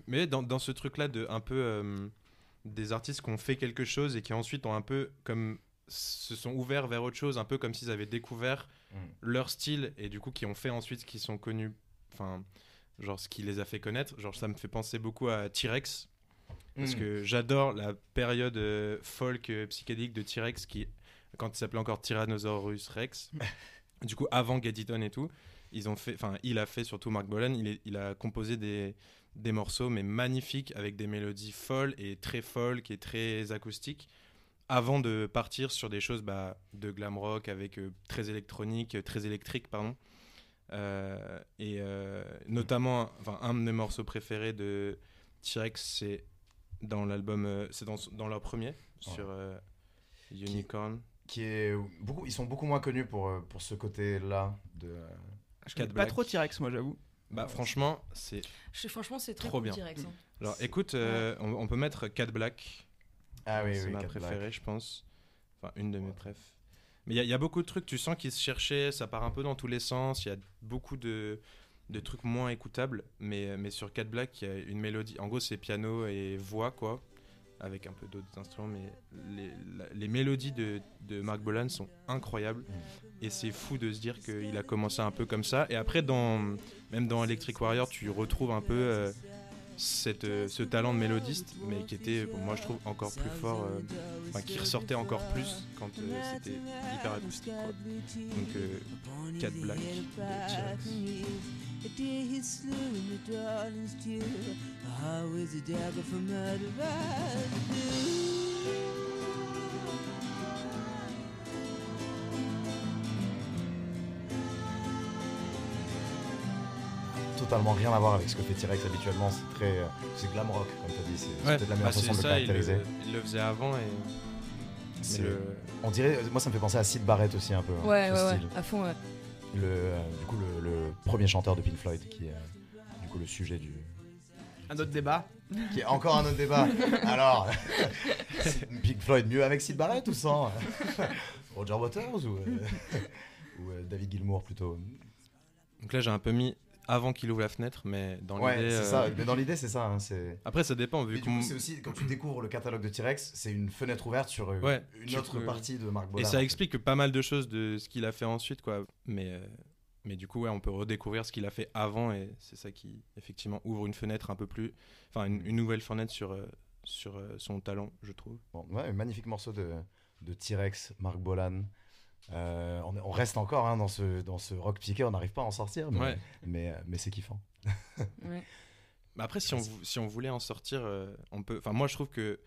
Mais dans, dans ce truc-là de un peu euh, des artistes qui ont fait quelque chose et qui ensuite ont un peu comme se sont ouverts vers autre chose, un peu comme s'ils avaient découvert Mm. leur style et du coup qui ont fait ensuite ce qu'ils sont connus, enfin genre ce qui les a fait connaître. Genre ça me fait penser beaucoup à T-Rex parce Mm. que j'adore la période euh, folk psychédélique de T-Rex qui quand il s'appelait encore Tyrannosaurus Rex. <laughs> du coup avant Get It On et tout, ils ont fait enfin il a fait surtout Mark Bolan, il, est- il a composé des des morceaux mais magnifiques avec des mélodies folles et très folk et très acoustiques avant de partir sur des choses bah, de glam rock avec euh, très électronique, euh, très électrique pardon. Euh, et euh, notamment, enfin, un de mes morceaux préférés de T-Rex, c'est dans l'album, c'est dans, dans leur premier, sur Unicorn. Qui est beaucoup, ils sont beaucoup moins connus pour, euh, pour ce côté-là de. euh, Je connais Cat pas trop T-Rex, moi j'avoue. Bah franchement, c'est. Franchement, c'est très Trop bien. T-Rex, hein. Alors écoute, euh, on, on peut mettre Cat Black. Ah oui, c'est oui, ma Cat préférée, Black. je pense. Enfin, une de mes préf. Mais il y, a- il y a beaucoup de trucs, tu sens qu'ils se cherchaient, ça part un peu dans tous les sens. Il y a beaucoup de, de trucs moins écoutables. Mais, mais sur Cat Black, il y a une mélodie. En gros, c'est piano et voix, quoi. Avec un peu d'autres instruments. Mais les, la- les mélodies de, de Mark Bolan sont incroyables. Et c'est fou de se dire qu'il a commencé un peu comme ça. Et après, dans, même dans Electric Warrior, tu retrouves un peu euh, euh, ce talent de mélodiste, mais qui était, pour moi, je trouve, encore plus fort. euh, enfin, qui ressortait encore plus quand euh, c'était hyper acoustique. Quoi. Donc, Cat Black Totalement rien à voir avec ce que fait T-Rex habituellement. C'est très, euh, c'est glam rock comme tu as dit. C'est Ouais, peut-être la bah, meilleure c'est façon de le ça, il, caractériser. le- il le faisait avant. Et, le- On dirait, moi ça me fait penser à Sid Barrett aussi un peu. hein, Ouais, ouais, ouais, à fond, ouais. Le, euh, du coup, le, le premier chanteur de Pink Floyd qui est euh, du coup le sujet du. Un autre débat. Qui est encore un autre débat. <laughs> Alors, <laughs> Pink Floyd mieux avec Sid Barrett ou sans <laughs> Roger Waters ou, euh, ou euh, David Gilmour plutôt? Donc là, j'ai un peu mis avant qu'il ouvre la fenêtre, mais dans Ouais, l'idée. c'est euh, ça. Mais dans l'idée, c'est ça. hein. Après, ça dépend. Vu qu'on- coup, c'est aussi quand tu découvres le catalogue de T-Rex, c'est une fenêtre ouverte sur euh, Ouais, une autre peux- partie de Mark Et Bolan. en ça fait. explique pas mal de choses de ce qu'il a fait ensuite, quoi. Mais, euh, mais du coup, ouais, on peut redécouvrir ce qu'il a fait avant, et c'est ça qui, effectivement, ouvre une fenêtre un peu plus. Enfin, une, une nouvelle fenêtre sur, euh, sur euh, son talent, je trouve. Bon, ouais, magnifique morceau de, de T-Rex, Mark Bolan. Euh, on, on reste encore hein, dans, ce, dans ce rock piqué, on n'arrive pas à en sortir, mais, Ouais. mais, mais c'est kiffant. <laughs> Ouais. Mais après, si on, si on voulait en sortir, euh, on peut. Enfin, moi, je trouve que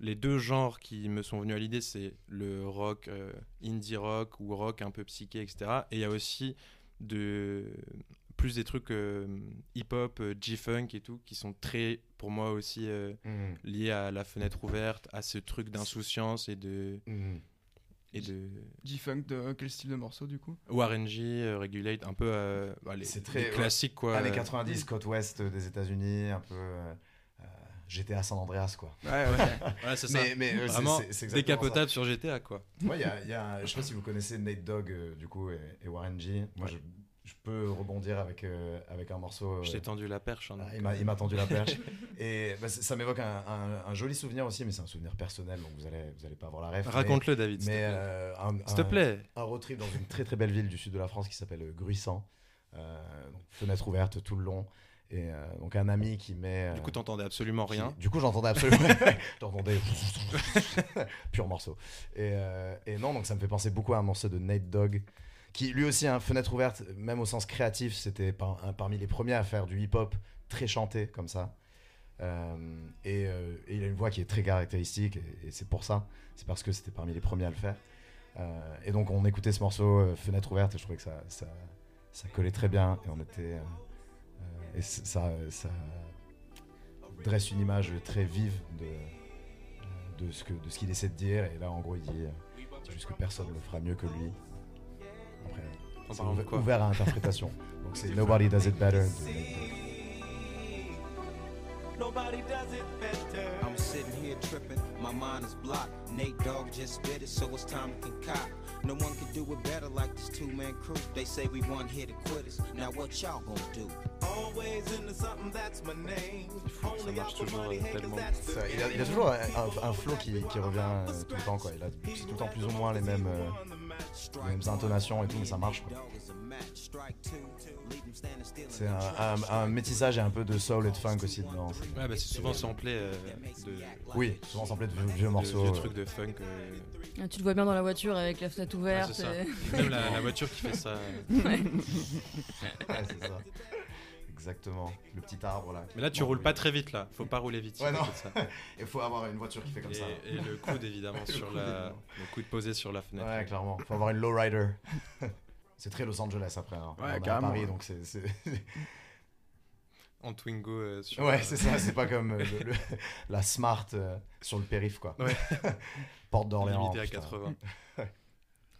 les deux genres qui me sont venus à l'idée, c'est le rock, euh, indie rock ou rock un peu psyché, etc. Et il y a aussi de plus des trucs euh, hip-hop, euh, G-funk et tout, qui sont très, pour moi aussi, euh, Mm. liés à la fenêtre ouverte, à ce truc d'insouciance et de Mm. Et de G-Funk de quel style de morceau du coup? Ou R&G, euh, Regulate, un peu euh, bah, les, C'est très- les classiques quoi. Années Euh, 90, côte ouest des États-Unis, un peu euh, euh, GTA San Andreas, quoi. Ouais, ok. <laughs> Ouais, c'est ça. Mais, euh, Vraiment c'est- c'est exactement ça. décapotable sur GTA quoi. Moi, il y a, y a je sais pas si vous connaissez Nate Dogg, euh, du coup, et, et Warren G. Moi, Ouais. je, je peux rebondir avec, euh, avec un morceau. Je euh, t'ai tendu la perche. hein, ah, donc, il m'a il m'a tendu la perche. <laughs> et bah, ça m'évoque un, un- un joli souvenir aussi, mais c'est un souvenir personnel, donc vous allez, vous allez pas avoir la ref. Raconte-le David. Mais, euh, S'il te un- plaît. un road trip dans une très très belle ville du sud de la France qui s'appelle euh, Gruissant. Euh, donc, fenêtre ouverte tout le long. Et euh, donc un ami qui met. Du euh, coup, t'entendais absolument qui- rien. Du coup, j'entendais absolument. <laughs> <laughs> j'entendais. Pur morceau. Et, euh, et non, donc ça me fait penser beaucoup à un morceau de Nate Dogg, qui lui aussi, un fenêtre ouverte, même au sens créatif, c'était parmi les premiers à faire du hip-hop très chanté comme ça. Euh, et, euh, et il a une voix qui est très caractéristique, et, c'est pour ça. C'est parce que c'était parmi les premiers à le faire. Euh, et donc, on écoutait ce morceau, Fenêtre ouverte, et je trouvais que ça, ça, collait très bien. Et on était. et ça, ça dresse une image très vive de, de ce qu'il essaie de dire. Et là, en gros, il dit juste que personne ne le fera mieux que lui. Après, En c'est parlant de ouver- quoi ouvert à interprétation. <laughs> Donc, c'est Nobody Does It Better. Nobody does it better. I'm sitting here tripping, my mind is blocked. Nate Dogg just spit it, so it's time to concoct. No one can do it better like this two man crew. They say we one here to quit us. Now what y'all gonna do? Always into something, that's my name. Only out for toujours, money, euh, that's the il, a, il a toujours un, un- un flow qui, qui revient euh, tout le temps. Quoi. Il a c'est tout le temps plus ou moins les mêmes, euh, les mêmes intonations et tout, mais ça marche. C'est un, un- un métissage et un peu de soul et de funk aussi dedans. Ouais, bah, c'est souvent samplé euh, de Oui, souvent samplé de vieux, de morceaux. vieux trucs de funk. euh, Ah, Tu le vois bien dans la voiture avec la fenêtre ouverte. c'est ça. et- Même la, la voiture qui fait ça. <laughs> Ouais. Ouais, c'est ça. Exactement. Le petit arbre là. Mais là, tu roules oui. pas très vite là. Faut pas rouler vite. Ouais, non. <laughs> Il faut avoir une voiture qui fait comme Et, ça. et le coude évidemment <laughs> Le sur coude, la, évidemment. le coude posé sur la fenêtre. Ouais, clairement. Il faut avoir une lowrider. <laughs> c'est très Los Angeles après. hein. Ouais, On à Paris, donc c'est. En Twingo euh, sur. Ouais, euh, c'est ça. C'est pas comme euh, le- le- la Smart euh, sur le périph, quoi. Ouais. Porte d'Orléans. limité à putain. 80.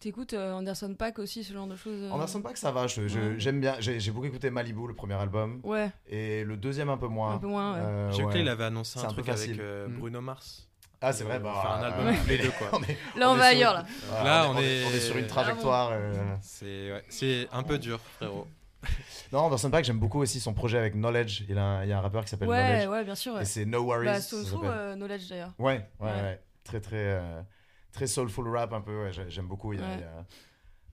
T'écoutes euh, Anderson Paak aussi, ce genre de choses euh Anderson Paak, ça va. je- je- Ouais. J'aime bien. J'ai beaucoup écouté Malibu, le premier album. Ouais, Et le deuxième, un peu moins. un peu moins. ouais. Euh, J'ai ouais. qu'il avait annoncé C'est un truc avec euh, Mm. Bruno Mars. Ah, c'est vrai. Bah, faire un album euh, les deux quoi. <laughs> on est- Là, on, est va sur- ailleurs, là. Là, on, on est, est- on est sur une trajectoire. euh, C'est ouais, c'est un peu dur frérot. <laughs> Non, Anderson Paak, j'aime beaucoup aussi son projet avec Knowledge. Il, a un- il y a un rappeur qui s'appelle Ouais, Knowledge. ouais, bien sûr. ouais. Et c'est No Worries. Bah, euh, Knowledge d'ailleurs. Ouais, ouais, Ouais. ouais. Très, très, très soulful rap un peu. ouais, j'ai- J'aime beaucoup. Il y a, Ouais. il y a,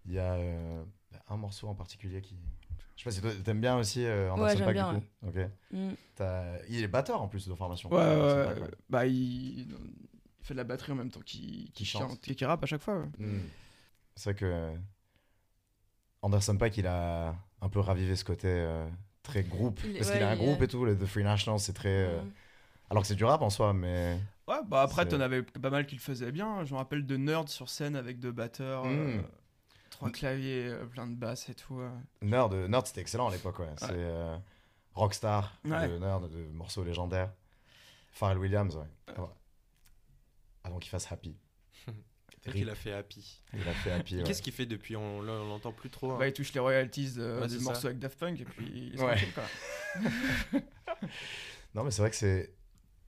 il y a, euh, un morceau en particulier qui. Je sais pas si toi, t'aimes bien aussi euh, Anderson Ouais, j'aime Paak bien, du coup. Ok. Mm. Il est batteur en plus de formation. Ouais, ouais, Anderson ouais, Paak. Bah, il... il fait de la batterie en même temps qu'il qu'il chante. chante et qu'il rappe à chaque fois. ouais. Mm. C'est vrai que Anderson Paak, il a un peu ravivé ce côté euh, très groupe. Il parce ouais, qu'il a un groupe et tout, le The Free National, c'est très. euh, Mm. Alors que c'est du rap en soi, mais. Ouais, bah après, t'en avais pas mal qui le faisaient bien. Je me rappelle de Nerd sur scène avec deux batteurs, Mm. euh, trois claviers, euh, plein de basses et tout. euh. Nerd, Nerd c'était excellent à l'époque, ouais. C'est euh, Rockstar, Ouais. de Nerd, de morceaux légendaires. Pharrell Williams, ouais. Ah. Avant qu'il fasse Happy. <laughs> Qu'il a fait Happy. Il a fait Happy. ouais. Qu'est-ce qu'il fait depuis? On l'en- on l'entend plus trop. hein. Bah, il touche les royalties de, Ouais, du c'est morceau ça. avec Daft Punk et puis il est Ouais. quoi. <laughs> <laughs> Non, mais c'est vrai que c'est.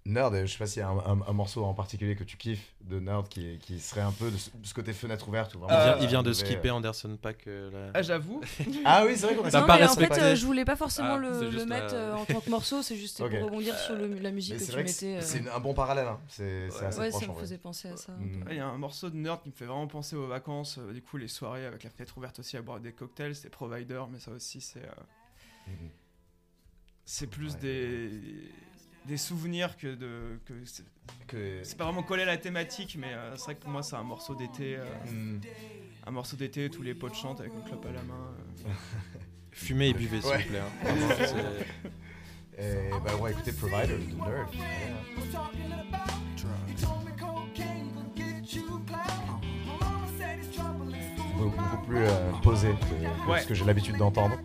Nerd, je sais pas s'il y a un, un- un morceau en particulier que tu kiffes de Nerd qui, qui serait un peu de ce, de ce côté fenêtre ouverte. Il vient, Euh, il vient de devait- skipper Anderson Pack. euh, là. Ah, j'avoue. <laughs> Ah oui, c'est vrai qu'on a non, pas mais en fait, euh, je voulais pas forcément Ah, le, mettre euh, en tant que morceau, c'est juste pour <laughs> rebondir sur le- la musique Mais que tu mettais. c'est euh. un bon parallèle. hein. C'est c'est assez Ouais, proche ça me vrai. faisait penser à ça. Mm. Il y a un morceau de Nerd qui me fait vraiment penser aux vacances. euh, du coup, les soirées avec la fenêtre ouverte aussi à boire des cocktails, c'est Provider, mais ça aussi, c'est euh, Mhm. c'est plus Ouais. des des souvenirs que de que c'est Que- c'est pas vraiment collé à la thématique, mais euh, c'est vrai que pour moi, c'est un morceau d'été euh, Mm. un morceau d'été, tous les potes chantent avec une clope à la main. euh. <laughs> Fumez et buvez, s'il Ouais. vous plaît. hein. Et bah, on va écouter Provider de hein. Beaucoup, beaucoup plus euh, posé que, que Ouais. ce que j'ai l'habitude d'entendre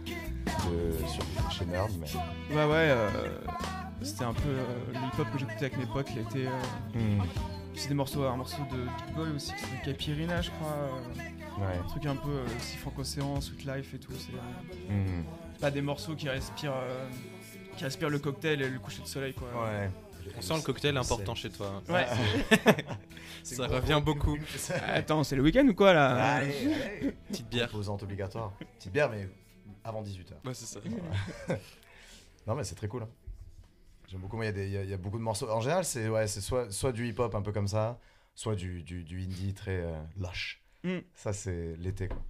de- sur- chez Nerd. Mais... Ouais, ouais, euh, c'était un peu euh, le hip-hop que j'écoutais avec mes potes l'été. euh. Hmm, C'est des morceaux, un morceau de Big Boy aussi qui s'appelle Capirina, je crois. euh, ouais. un truc un peu euh, aussi franco-océan, Sweet Life et tout. C'est euh, Hmm, pas des morceaux qui respirent, euh, qui respirent le cocktail et le coucher de soleil, quoi. ouais. On sent le cocktail important chez toi. hein. Ouais. C'est <laughs> Ça revient beaucoup. <laughs> Attends, c'est le week-end ou quoi là? Allez, allez. Petite bière. Composante obligatoire. Petite bière, mais avant 18h. Ouais, c'est ça. <laughs> Non, mais c'est très cool. hein. J'aime beaucoup. Il y, a des- il y a- il y a beaucoup de morceaux. En général, c'est ouais, c'est soit, soit du hip-hop un peu comme ça, soit du, du, du indie très euh, lush. Mm. Ça, c'est l'été, quoi.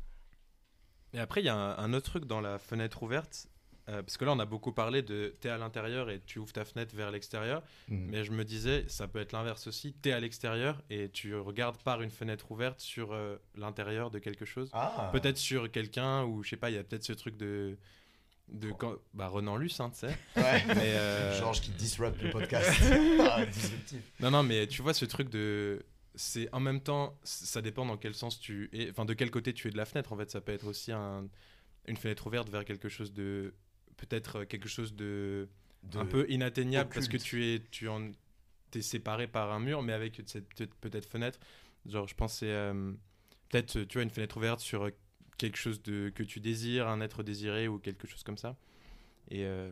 Et après, il y a un, un autre truc dans la fenêtre ouverte. euh, parce que là, on a beaucoup parlé de t'es à l'intérieur et tu ouvres ta fenêtre vers l'extérieur. Mm. Mais je me disais, ça peut être l'inverse aussi. T'es à l'extérieur et tu regardes par une fenêtre ouverte sur euh, l'intérieur de quelque chose. Ah Peut-être sur quelqu'un ou je sais pas, il y a peut-être ce truc de. De quand... Bah, Renan Luce, hein, tu sais. <laughs> Ouais. Mais, euh, Georges qui disrupt le podcast. <laughs> ah, disruptif. Non, non, mais tu vois ce truc de. C'est en même temps, ça dépend dans quel sens tu es. Enfin, de quel côté tu es de la fenêtre. En fait, ça peut être aussi un- une fenêtre ouverte vers quelque chose de. Peut-être euh, quelque chose de. De- un peu inatteignable parce que tu es. Tu en. T'es séparé par un mur, mais avec cette peut-être peut-être fenêtre. Genre, je pensais. euh, peut-être, tu vois, une fenêtre ouverte sur euh, quelque chose de, que tu désires, un être désiré ou quelque chose comme ça. Et. euh,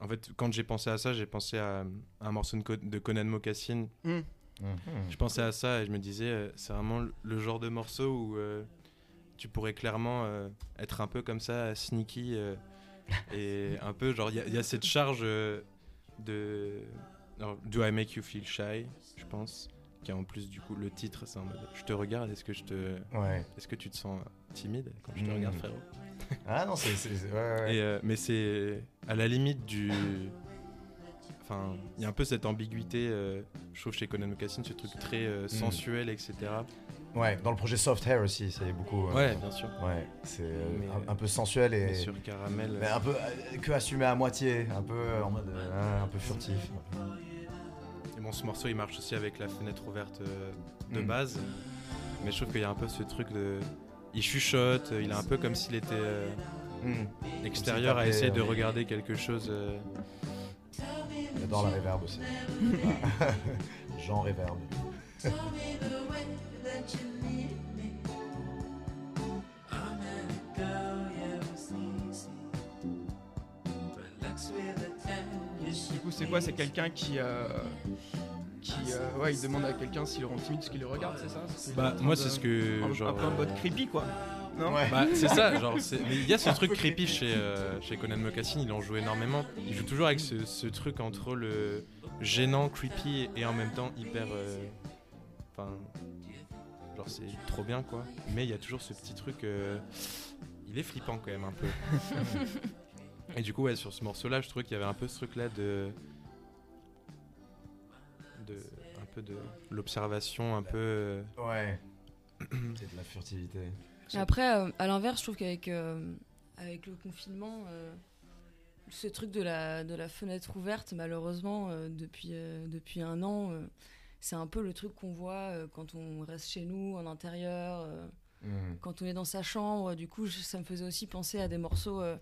en fait, quand j'ai pensé à ça, j'ai pensé à, à un morceau de, Co- de Conan Mocassin Hmm. Mhm. je pensais à ça et je me disais, euh, c'est vraiment le- le genre de morceau où euh, tu pourrais clairement euh, être un peu comme ça, sneaky, euh, et <laughs> un peu genre, il y, y a cette charge euh, de. alors, Do I Make You Feel Shy, je pense, qui a en plus du coup le titre, c'est en mode, je te regarde, est-ce que, je te, Ouais. est-ce que tu te sens timide quand je te Mm. regarde, frérot? <laughs> Ah non, c'est. c'est- c'est- ouais, euh, mais c'est à la limite du. Enfin, il y a un peu cette ambiguïté, euh, je trouve, chez Conan Mocassin, ce truc très euh, sensuel, etc. Ouais, dans le projet Soft Hair aussi, ça y est beaucoup. euh, Ouais, bien sûr. Ouais, c'est euh, un, un peu sensuel et. Mais sur caramel. Mais un peu euh, que assumé à moitié, un peu en mode un peu furtif. Ce morceau, il marche aussi avec la fenêtre ouverte euh, de Mm. base. Mais je trouve qu'il y a un peu ce truc de. Il chuchote, il est un peu comme s'il était euh, Hmm. extérieur à essayer de euh, regarder quelque chose. euh, J'adore la reverb aussi. <laughs> Jean reverb. Du coup, c'est quoi? C'est quelqu'un qui. euh, qui euh, ouais, il demande à quelqu'un s'il rend timide ce qu'il le regarde, c'est ça? C'est Bah, moi, c'est ce que. Un, genre, un peu euh, mode creepy, quoi. Non? Ouais. Bah, c'est ça, genre, c'est- mais il y a ce truc creepy chez, euh, chez Conan Mocassin, il en joue énormément. Il joue toujours avec ce, ce truc entre le gênant, creepy et en même temps hyper. euh, Enfin. genre, c'est trop bien quoi. Mais il y a toujours ce petit truc. euh, il est flippant quand même un peu. <laughs> et du coup, ouais, sur ce morceau-là, je trouvais qu'il y avait un peu ce truc-là de. De. un peu de l'observation, un peu. euh, Ouais. <clears throat> C'est de la furtivité. Et après, euh, à l'inverse, je trouve qu'avec euh, avec le confinement, euh, ce truc de la, de la fenêtre ouverte, malheureusement, euh, depuis, euh, depuis un an, euh, c'est un peu le truc qu'on voit euh, quand on reste chez nous, en intérieur, euh, Hmm. quand on est dans sa chambre. Du coup, je- ça me faisait aussi penser à des morceaux euh,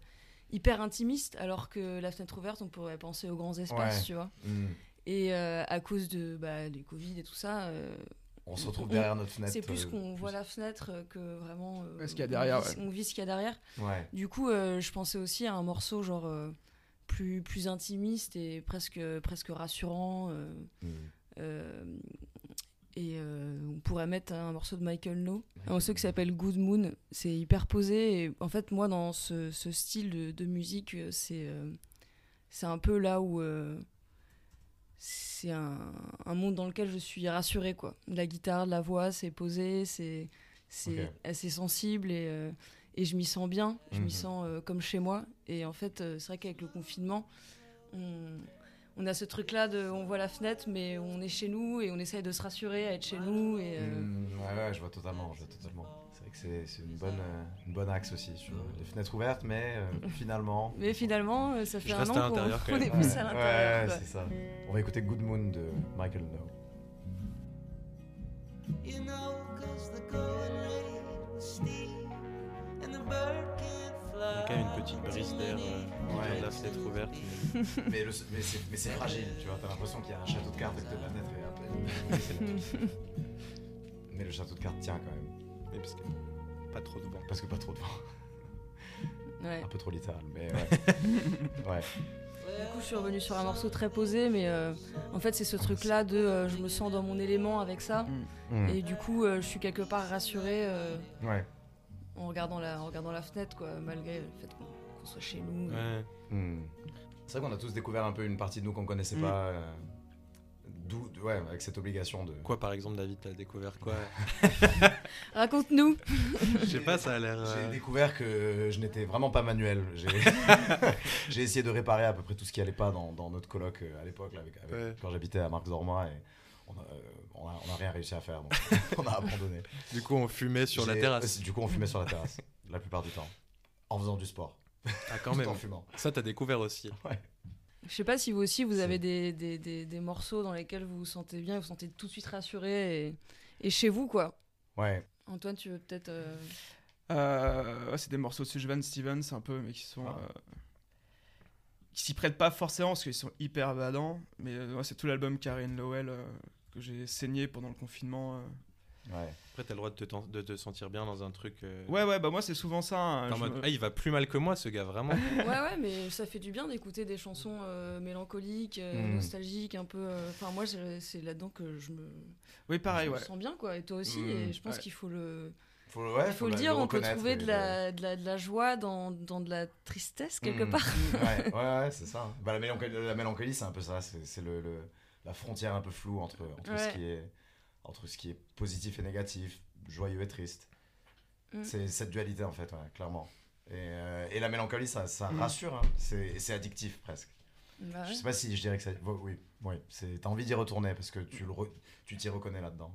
hyper intimistes, alors que la fenêtre ouverte, on pourrait penser aux grands espaces, Ouais. tu vois. Hmm. Et euh, à cause de, bah, du Covid et tout ça, euh, On se retrouve On- derrière notre fenêtre. c'est plus euh, qu'on plus- voit la fenêtre que vraiment euh, Ouais, ce qu'il y a on derrière, vit- ouais. on vit ce qu'il y a derrière. Ouais. Du coup, euh, je pensais aussi à un morceau genre euh, plus, plus intimiste et presque, presque rassurant. euh, Hmm. euh, et euh, on pourrait mettre un morceau de Michael No, un morceau qui s'appelle Good Moon. C'est hyper posé. Et en fait, moi, dans ce, ce style de, de musique, c'est euh, c'est un peu là où euh, c'est un, un monde dans lequel je suis rassurée. Quoi. La guitare, la voix, c'est posé, c'est c'est assez sensible et, euh, et je m'y sens bien. Je Mhm. m'y sens euh, comme chez moi. Et en fait, euh, c'est vrai qu'avec le confinement, on, on a ce truc-là de, on voit la fenêtre, mais on est chez nous et on essaye de se rassurer à être chez nous. Et, Mm, ouais, ouais, je vois totalement, je vois totalement. C'est une bonne, euh, une bonne axe aussi sur les fenêtres ouvertes, mais euh, <laughs> finalement. Mais finalement, euh, ça fait un an <laughs> qu'on est plus à Ouais, l'intérieur. ouais, c'est ça. On va écouter Good Moon de Michael No. You know, 'cause the going rate was steep and the bird can't Il y a fly. quand même une petite brise d'air euh, Ouais. de la fenêtre ouverte. <laughs> mais, le- mais c'est, mais c'est fragile, tu vois. T'as l'impression qu'il y a un château de cartes et que la fenêtre un peu. mais le château de cartes tient quand même. Mais parce que pas trop de vent. Parce que pas trop de vent. Ouais. Un peu trop littéral, mais ouais. <laughs> ouais. Du coup, je suis revenue sur un morceau très posé, mais euh, en fait, c'est ce truc-là de euh, je me sens dans mon élément avec ça. Mm. Et du coup, euh, je suis quelque part rassurée euh, Ouais. en, regardant la, en regardant la fenêtre, quoi, malgré le fait qu'on soit chez nous. Ouais. Hmm. C'est vrai qu'on a tous découvert un peu une partie de nous qu'on connaissait Mm. pas. D'où, ouais, avec cette obligation de. Quoi par exemple David, t'as découvert quoi <laughs> Raconte-nous Je sais pas, ça a l'air. J'ai euh, découvert que je n'étais vraiment pas manuel. J'ai <laughs> <laughs> j'ai essayé de réparer à peu près tout ce qui allait pas dans, dans notre coloc euh, à l'époque, là, avec, avec- Ouais. quand j'habitais à Marx-Dormois, et on a, euh, on, a, on a rien réussi à faire, donc on a abandonné. Du coup, on fumait sur la terrasse. Du coup, on fumait sur la terrasse, la plupart du temps, en faisant du sport, Ah, quand tout même. en fumant. Ça, t'as découvert aussi. Je sais pas si vous aussi, vous avez des, des, des, des morceaux dans lesquels vous vous sentez bien, vous vous sentez tout de suite rassuré et, et chez vous, quoi. Ouais. Antoine, tu veux peut-être. euh, Euh, ouais, c'est des morceaux de Sylvan Stevens un peu, mais qui sont. Ah. euh, qui s'y prêtent pas forcément parce qu'ils sont hyper badants. Mais euh, ouais, c'est tout l'album Karen Lowell euh, que j'ai saigné pendant le confinement. Ouais. Après, t'as le droit de te, ten- de te sentir bien dans un truc. euh, Ouais, ouais, bah moi c'est souvent ça. hein, je mode, Ah, il va plus mal que moi, ce gars, vraiment. <laughs> Ouais, ouais, mais ça fait du bien d'écouter des chansons euh, mélancoliques, euh, Mm. nostalgiques, un peu. euh, Enfin, moi, c'est là-dedans que je me, Oui, pareil, je ouais. me sens bien, quoi. Et toi aussi, Mm. et je pense Ouais. qu'il faut le. Faut, ouais, Il faut le dire, on peut trouver de la, de, la, de la joie dans, dans de la tristesse, quelque Mm. part. <laughs> ouais, ouais, ouais, c'est ça. Bah, la mélancolie, la mélancolie, c'est un peu ça. C'est c'est le, le- la frontière un peu floue entre, entre, ce qui est, entre ce qui est positif et négatif, joyeux et triste. Mm. C'est cette dualité, en fait, ouais, clairement. Et, euh, et la mélancolie, ça, ça Mm. rassure. hein. C'est addictif, presque. Bah Je ouais. sais pas si je dirais que ça. Oui, oui. c'est- T'as envie d'y retourner parce que tu le re- tu t'y reconnais là-dedans.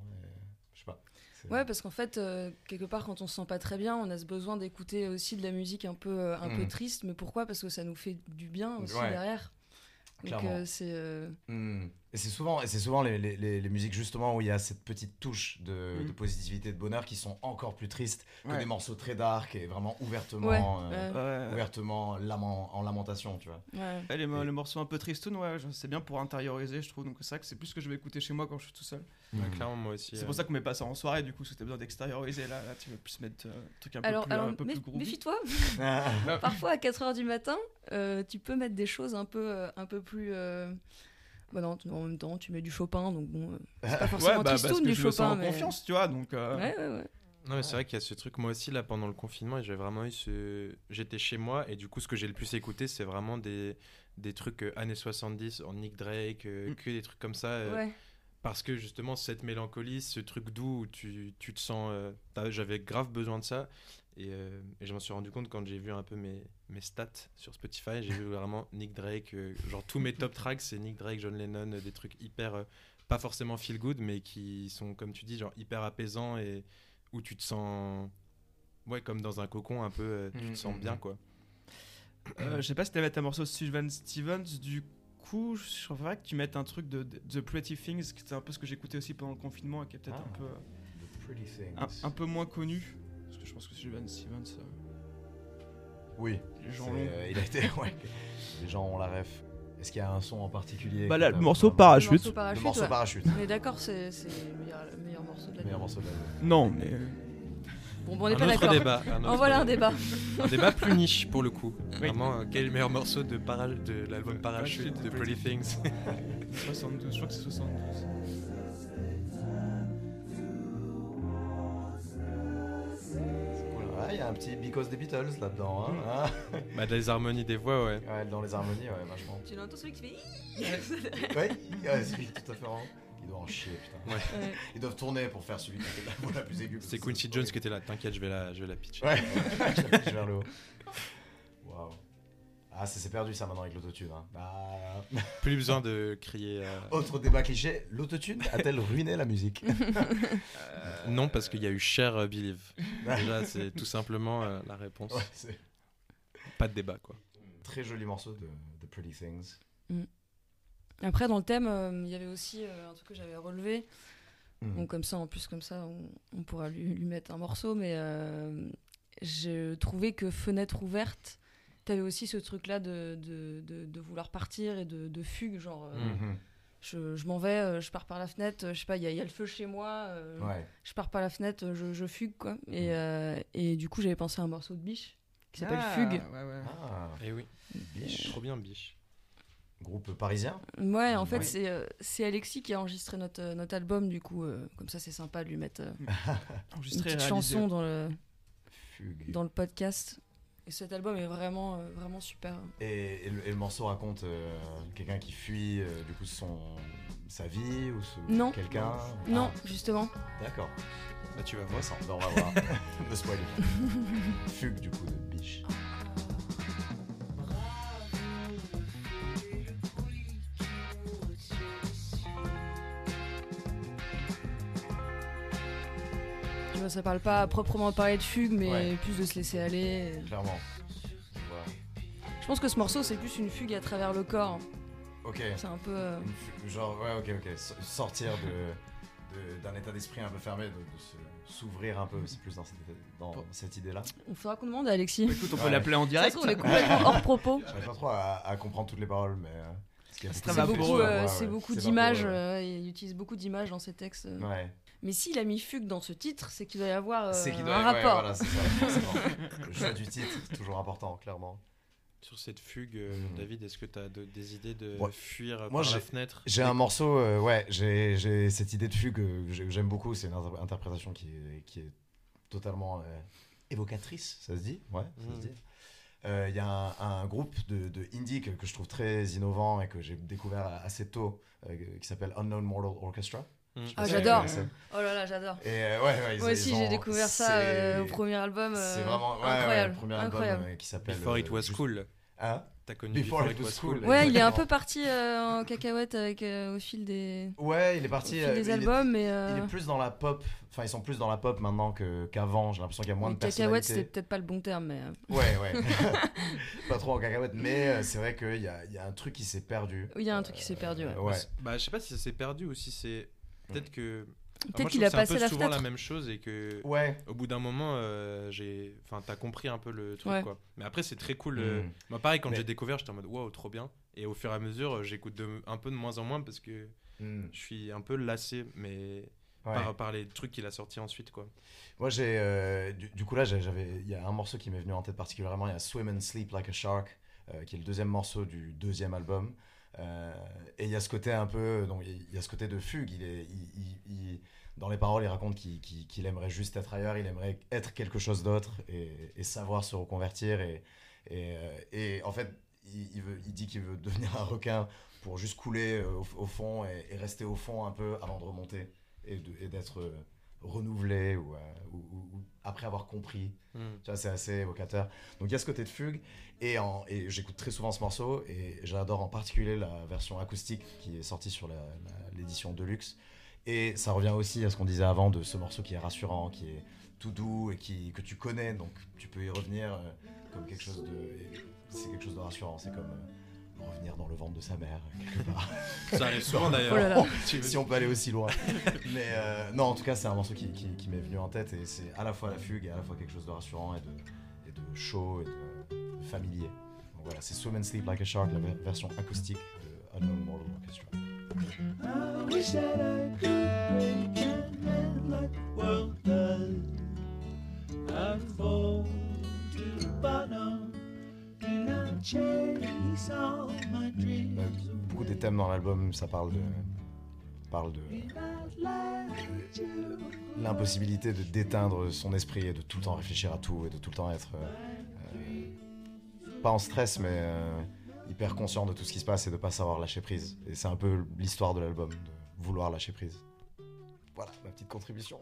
Je sais pas. Ouais, parce qu'en fait, euh, quelque part, quand on se sent pas très bien, on a ce besoin d'écouter aussi de la musique un peu, euh, un peu Mm. triste. Mais pourquoi? Parce que ça nous fait du bien aussi Ouais. derrière. Donc, Clairement. c'est. Mm. Et c'est souvent, et c'est souvent les, les, les- les musiques justement où il y a cette petite touche de, Mm. de positivité, de bonheur qui sont encore plus tristes que Ouais. des morceaux très dark et vraiment ouvertement, Ouais, euh, ouais. Ouvertement lament- en lamentation, tu vois. les, Et- les morceaux un peu tristounes, ouais, c'est bien pour intérioriser, je trouve. Donc c'est vrai que c'est plus ce que je vais écouter chez moi quand je suis tout seul. Ouais, Mm. clairement, moi aussi. C'est euh, pour ça qu'on met pas ça en soirée, du coup, que t'as besoin d'extérioriser. Là, là, tu veux plus mettre euh, un truc un peu Alors, plus, alors un peu mé- plus groovy. méfie-toi, <laughs> parfois à 4h du matin, euh, tu peux mettre des choses un peu, euh, un peu plus. Euh, Bah non, en même temps, tu mets du Chopin, donc bon, euh, c'est pas <laughs> forcément Ouais, bah, tristoun du je me sens Chopin. en mais... confiance, tu vois. Donc, euh, Ouais, ouais, ouais. Non, mais c'est vrai qu'il y a ce truc, moi aussi, là, pendant le confinement, j'ai vraiment eu ce. J'étais chez moi, et du coup, ce que j'ai le plus écouté, c'est vraiment des, des trucs euh, années 70, en Nick Drake, euh, Mm. que des trucs comme ça. euh, ouais. Parce que justement, cette mélancolie, ce truc doux où tu, tu te sens. euh, J'avais grave besoin de ça. Et, euh, et je m'en suis rendu compte quand j'ai vu un peu mes, mes stats sur Spotify. J'ai vu vraiment Nick Drake. euh, genre, tous mes top tracks, c'est Nick Drake, John Lennon, euh, des trucs hyper. euh, pas forcément feel good, mais qui sont, comme tu dis, genre hyper apaisants et où tu te sens. Ouais, comme dans un cocon un peu. euh, tu Mm, te sens mm, bien, mm. quoi. euh, je sais pas si t'avais un morceau de Sylvan Stevens, du coup, je préférerais que tu mettes un truc de, de The Pretty Things, qui était un peu ce que j'écoutais aussi pendant le confinement et qui est peut-être Ah. un peu. The Pretty Things. un, un peu moins connu. Je pense que Sylvan Stevens, euh, Oui. les gens c'est, l'ont. euh, il a été. ouais. Les gens ont la ref. Est-ce qu'il y a un son en particulier Bah là, le morceau Le parachute. morceau Le parachute. morceau ouais. parachute. Mais d'accord, c'est c'est le meilleur, le meilleur morceau de Le la meilleur morceau de la Non, mais. euh, Bon, bon, on n'est pas d'accord. débat. un En voilà un débat. Un débat plus niche pour le coup. Oui. Vraiment, euh, quel est le meilleur morceau de, para- de l'album Parachute Parachute de de Pretty Things 72, je crois que c'est 72. Il y a un petit Because des Beatles là-dedans. Hein, hein. <laughs> Bah, les harmonies des voix, ouais. Ouais, dans les harmonies, ouais, vachement. Tu l'entends celui qui fait. <laughs> Ouais, ouais c'est tout à fait vraiment. Ils doivent en chier, putain. Ouais. Ils doivent tourner pour faire celui qui fait la voix la plus aiguë. C'est Quincy Jones qui était là. T'inquiète, je vais la, je vais la pitcher. Ouais, <laughs> je la pitch vers le haut. Waouh. Ah, ça s'est perdu ça maintenant avec l'autotune. Hein. Ah. <laughs> Plus besoin de crier. euh, Autre débat cliché, l'autotune a-t-elle ruiné la musique? <laughs> Non, parce qu'il y a eu Cher euh, Believe. Déjà, c'est tout simplement euh, la réponse. Ouais, Pas de débat, quoi. très joli morceau de The Pretty Things. Après, dans le thème, euh, il y avait aussi euh, un truc que j'avais relevé. Donc comme ça, en plus comme ça, on, on pourra lui, lui mettre un morceau. Mais euh, j'ai trouvé que fenêtre ouverte, t'avais aussi ce truc-là de, de, de- de vouloir partir et de, de fugue, genre euh, Mhm. je, je m'en vais, euh, je pars par la fenêtre, euh, je sais pas, il y, y a le feu chez moi, euh, Ouais. je pars par la fenêtre, je, je fugue quoi. Et, Mhm. euh, et du coup, j'avais pensé à un morceau de Biche qui s'appelle Ah, Fugue. ouais, ouais. Ah, Et oui, biche. trop bien, biche. Groupe parisien Ouais, en fait, Ouais. c'est euh, c'est Alexis qui a enregistré notre, euh, notre album, du coup, euh, comme ça, c'est sympa de lui mettre euh, <laughs> une petite chanson dans le, Fugue. dans le podcast. Et cet album est vraiment, euh, vraiment super. Et, et le, et le morceau raconte euh, quelqu'un qui fuit euh, du coup son sa vie ou ce- Non. quelqu'un? Non, justement. Ah, D'accord. Bah, tu vas voir. Ben, on va voir. <laughs> Ne spoil pas. Fugue du coup de biche. Ça parle pas à proprement parler de fugue, mais Ouais. plus de se laisser aller. Clairement. Voilà. Je pense que ce morceau, c'est plus une fugue à travers le corps. Ok. C'est un peu. euh, Genre ouais ok ok. S- Sortir de de- d'un état d'esprit un peu fermé, de, de se- s'ouvrir un peu, c'est plus dans cette, dans cette idée-là. Il faudra qu'on demande à Alexis. Écoute, on peut Ouais. l'appeler en direct. façon, on est complètement hors propos. J'arrive pas trop à, à comprendre toutes les paroles, mais. euh, C'est beaucoup très de- C'est beaucoup, vaporeux, euh, Ouais, c'est ouais, beaucoup d'images. euh, il utilise beaucoup d'images dans ses textes. Ouais. Mais s'il a mis fugue dans ce titre, c'est qu'il doit y avoir euh, C'est qu'il un doit ouais, rapport. voilà, c'est ça, forcément. <laughs> Le choix du titre, toujours important, clairement. Sur cette fugue, euh, Mhm. David, est-ce que tu as des idées de Ouais. fuir Moi, par la fenêtre J'ai un morceau, euh, ouais, j'ai j'ai cette idée de fugue que j'ai- j'aime beaucoup. C'est une inter- interprétation qui est, qui est totalement euh, évocatrice, ça se dit Ouais, ça Mhm. se dit. Euh, Il y a un, un groupe de, de indie que, que je trouve très innovant et que j'ai découvert assez tôt euh, qui s'appelle Unknown Mortal Orchestra. Sais Ah, j'adore. Oh là là, j'adore. Et euh, ouais, ouais, ils- Moi aussi, j'ai découvert ça c'est- euh, au premier album. euh, C'est vraiment ouais, ouais, incroyable. le premier incroyable. album euh, qui s'appelle Before It euh, Was Cool. Hein T'as connu Before It Was Cool. Ouais, il est un peu parti euh, en cacahuète avec, euh, au fil des, Ouais, il est au parti. fil euh, des il est- albums, mais Il euh, est plus dans la pop, enfin ils sont plus dans la pop maintenant que- qu'avant, j'ai l'impression qu'il y a moins mais de cacahuète, c'était peut-être pas le bon terme, mais euh, Ouais, ouais. <laughs> <laughs> pas trop en cacahuète, mais euh, c'est vrai qu'il y a, il y a un truc qui s'est perdu. il y a un truc qui s'est perdu. Euh, ouais. Bah, je sais pas si ça s'est perdu ou si c'est. Peut-être que. Peut-être qu'il a c'est un passé peu la souvent la même chose et que. Ouais. Au bout d'un moment, euh, j'ai, enfin, t'as compris un peu le truc, Ouais. quoi. Mais après, c'est très cool. euh, Mm. Moi, pareil, quand Mais- j'ai découvert, j'étais en mode, waouh, trop bien. Et au fur et à mesure, j'écoute de- un peu de moins en moins parce que Mm. je suis un peu lassé, mais Ouais. par, par les trucs qu'il a sortis ensuite, quoi. Moi, j'ai. euh, du, du coup, là, j'avais. Il y a un morceau qui m'est venu en tête particulièrement. Il y a Swim and Sleep Like a Shark, euh, qui est le deuxième morceau du deuxième album. Euh, et il y a ce côté un peu. Donc, il y a ce côté de fugue. Il est, dans les paroles, il raconte qu'il aimerait juste être ailleurs. Il aimerait être quelque chose d'autre et, savoir se reconvertir. Et, euh, en fait, il, dit qu'il veut devenir un requin pour juste couler euh, au, fond et, rester au fond un peu avant de remonter et d'être renouvelé ou, euh, ou- après avoir compris. Mm. Tu vois, c'est assez évocateur. Donc il y a ce côté de fugue et, en- et j'écoute très souvent ce morceau et j'adore en particulier la version acoustique qui est sortie sur l'édition Deluxe. Et ça revient aussi à ce qu'on disait avant de ce morceau qui est rassurant, qui est tout doux et qui, que tu connais, donc tu peux y revenir euh, comme quelque chose de. C'est quelque chose de rassurant, c'est comme euh, revenir dans le ventre de sa mère, quelque part. <laughs> Ça arrive souvent d'ailleurs. Oh. Tu- si on peut aller aussi loin. <laughs> Mais euh, non, en tout cas, c'est un morceau qui, qui- qui m'est venu en tête et c'est à la fois la fugue et à la fois quelque chose de rassurant et de, et de chaud et de, familier. Donc voilà, c'est Swim and Sleep Like a Shark, la ver- version acoustique de Unknown Mortal Orchestra. I wish that I could break and mend like the world does. I'd fall to the bottom beaucoup des thèmes dans l'album, ça parle de, parle de l'impossibilité de d'éteindre son esprit et de tout le temps réfléchir à tout et de tout le temps être euh, euh, pas en stress mais euh, hyper conscient de tout ce qui se passe et de pas savoir lâcher prise. Et c'est un peu l'histoire de l'album, de vouloir lâcher prise. Voilà, ma petite contribution.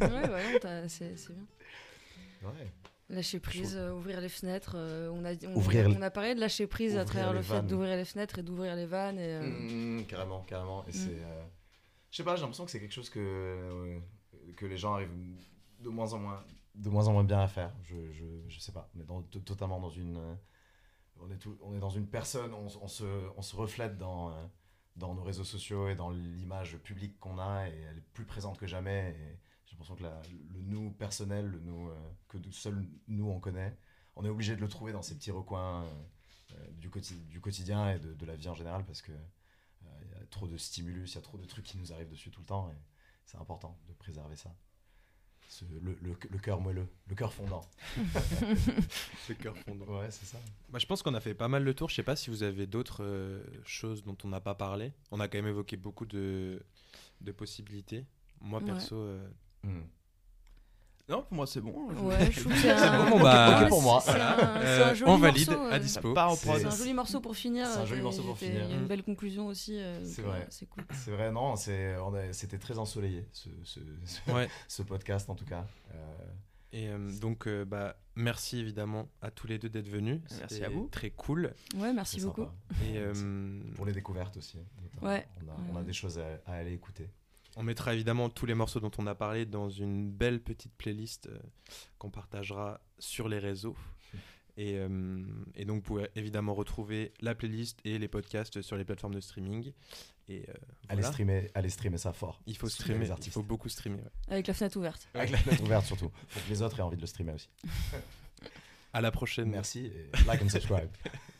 ouais, ouais, c'est bien. Ouais. Lâcher prise, euh, ouvrir les fenêtres. euh, on, a, on, Ouvrir on a parlé de lâcher prise à ouvrir travers les le fait vannes. d'ouvrir les fenêtres et d'ouvrir les vannes. Et, euh, Mm, carrément, carrément. Et c'est. euh, Je sais pas, j'ai l'impression que c'est quelque chose que, euh, que les gens arrivent de moins en moins, de moins en moins bien à faire. Je, je, je sais pas. On est dans- to- totalement dans une. euh, On est, tout- on est dans une personne, on, s- on se, on se reflète dans, euh, dans nos réseaux sociaux et dans l'image publique qu'on a, et elle est plus présente que jamais. Et j'ai l'impression que la- le nous personnel, le nous euh, que nous- seul nous on connaît, on est obligé de le trouver dans ces petits recoins euh, euh, du, quoti- du quotidien et de, de la vie en général parce que euh, il y a trop de stimulus, il y a trop de trucs qui nous arrivent dessus tout le temps et c'est important de préserver ça. Ce- le, le, le cœur moelleux, le cœur fondant. Le cœur fondant. Ouais, c'est ça. Bah, je pense qu'on a fait pas mal le tour. Je sais pas si vous avez d'autres euh, choses dont on n'a pas parlé. On a quand même évoqué beaucoup de, de possibilités. Moi, Ouais. perso, euh, Hmm. Non, pour moi c'est bon. je- Ouais, je trouve que <laughs> c'est un... bon, bah, Ouais, ok pour moi. c'est un- voilà. c'est un Euh, joli on valide morceau, à euh, dispo. C'est- un joli morceau pour finir. C'est un joli euh, morceau pour finir. Il y a une belle conclusion aussi. euh, C'est vrai. euh, C'est cool. C'est vrai, non, c'était très ensoleillé ce, ce, ce, Ouais. <laughs> ce podcast en tout cas. Euh, Et euh, donc, euh, bah, merci évidemment à tous les deux d'être venus. Merci à vous. Très cool. Ouais, merci beaucoup. sympa. Et euh, Pour les découvertes aussi. Ouais. On a, Ouais, on a ouais. des choses à, à aller écouter. On mettra évidemment tous les morceaux dont on a parlé dans une belle petite playlist euh, qu'on partagera sur les réseaux. Et, euh, et donc, vous pouvez évidemment retrouver la playlist et les podcasts sur les plateformes de streaming. Et euh, Allez, voilà. streamer, allez streamer ça fort. Il faut Streamer streamer, il faut beaucoup streamer. ouais. Avec la fenêtre ouverte. Avec la fenêtre ouverte surtout. Pour que les autres aient envie de le streamer aussi. À la prochaine. Merci et like and subscribe. <laughs>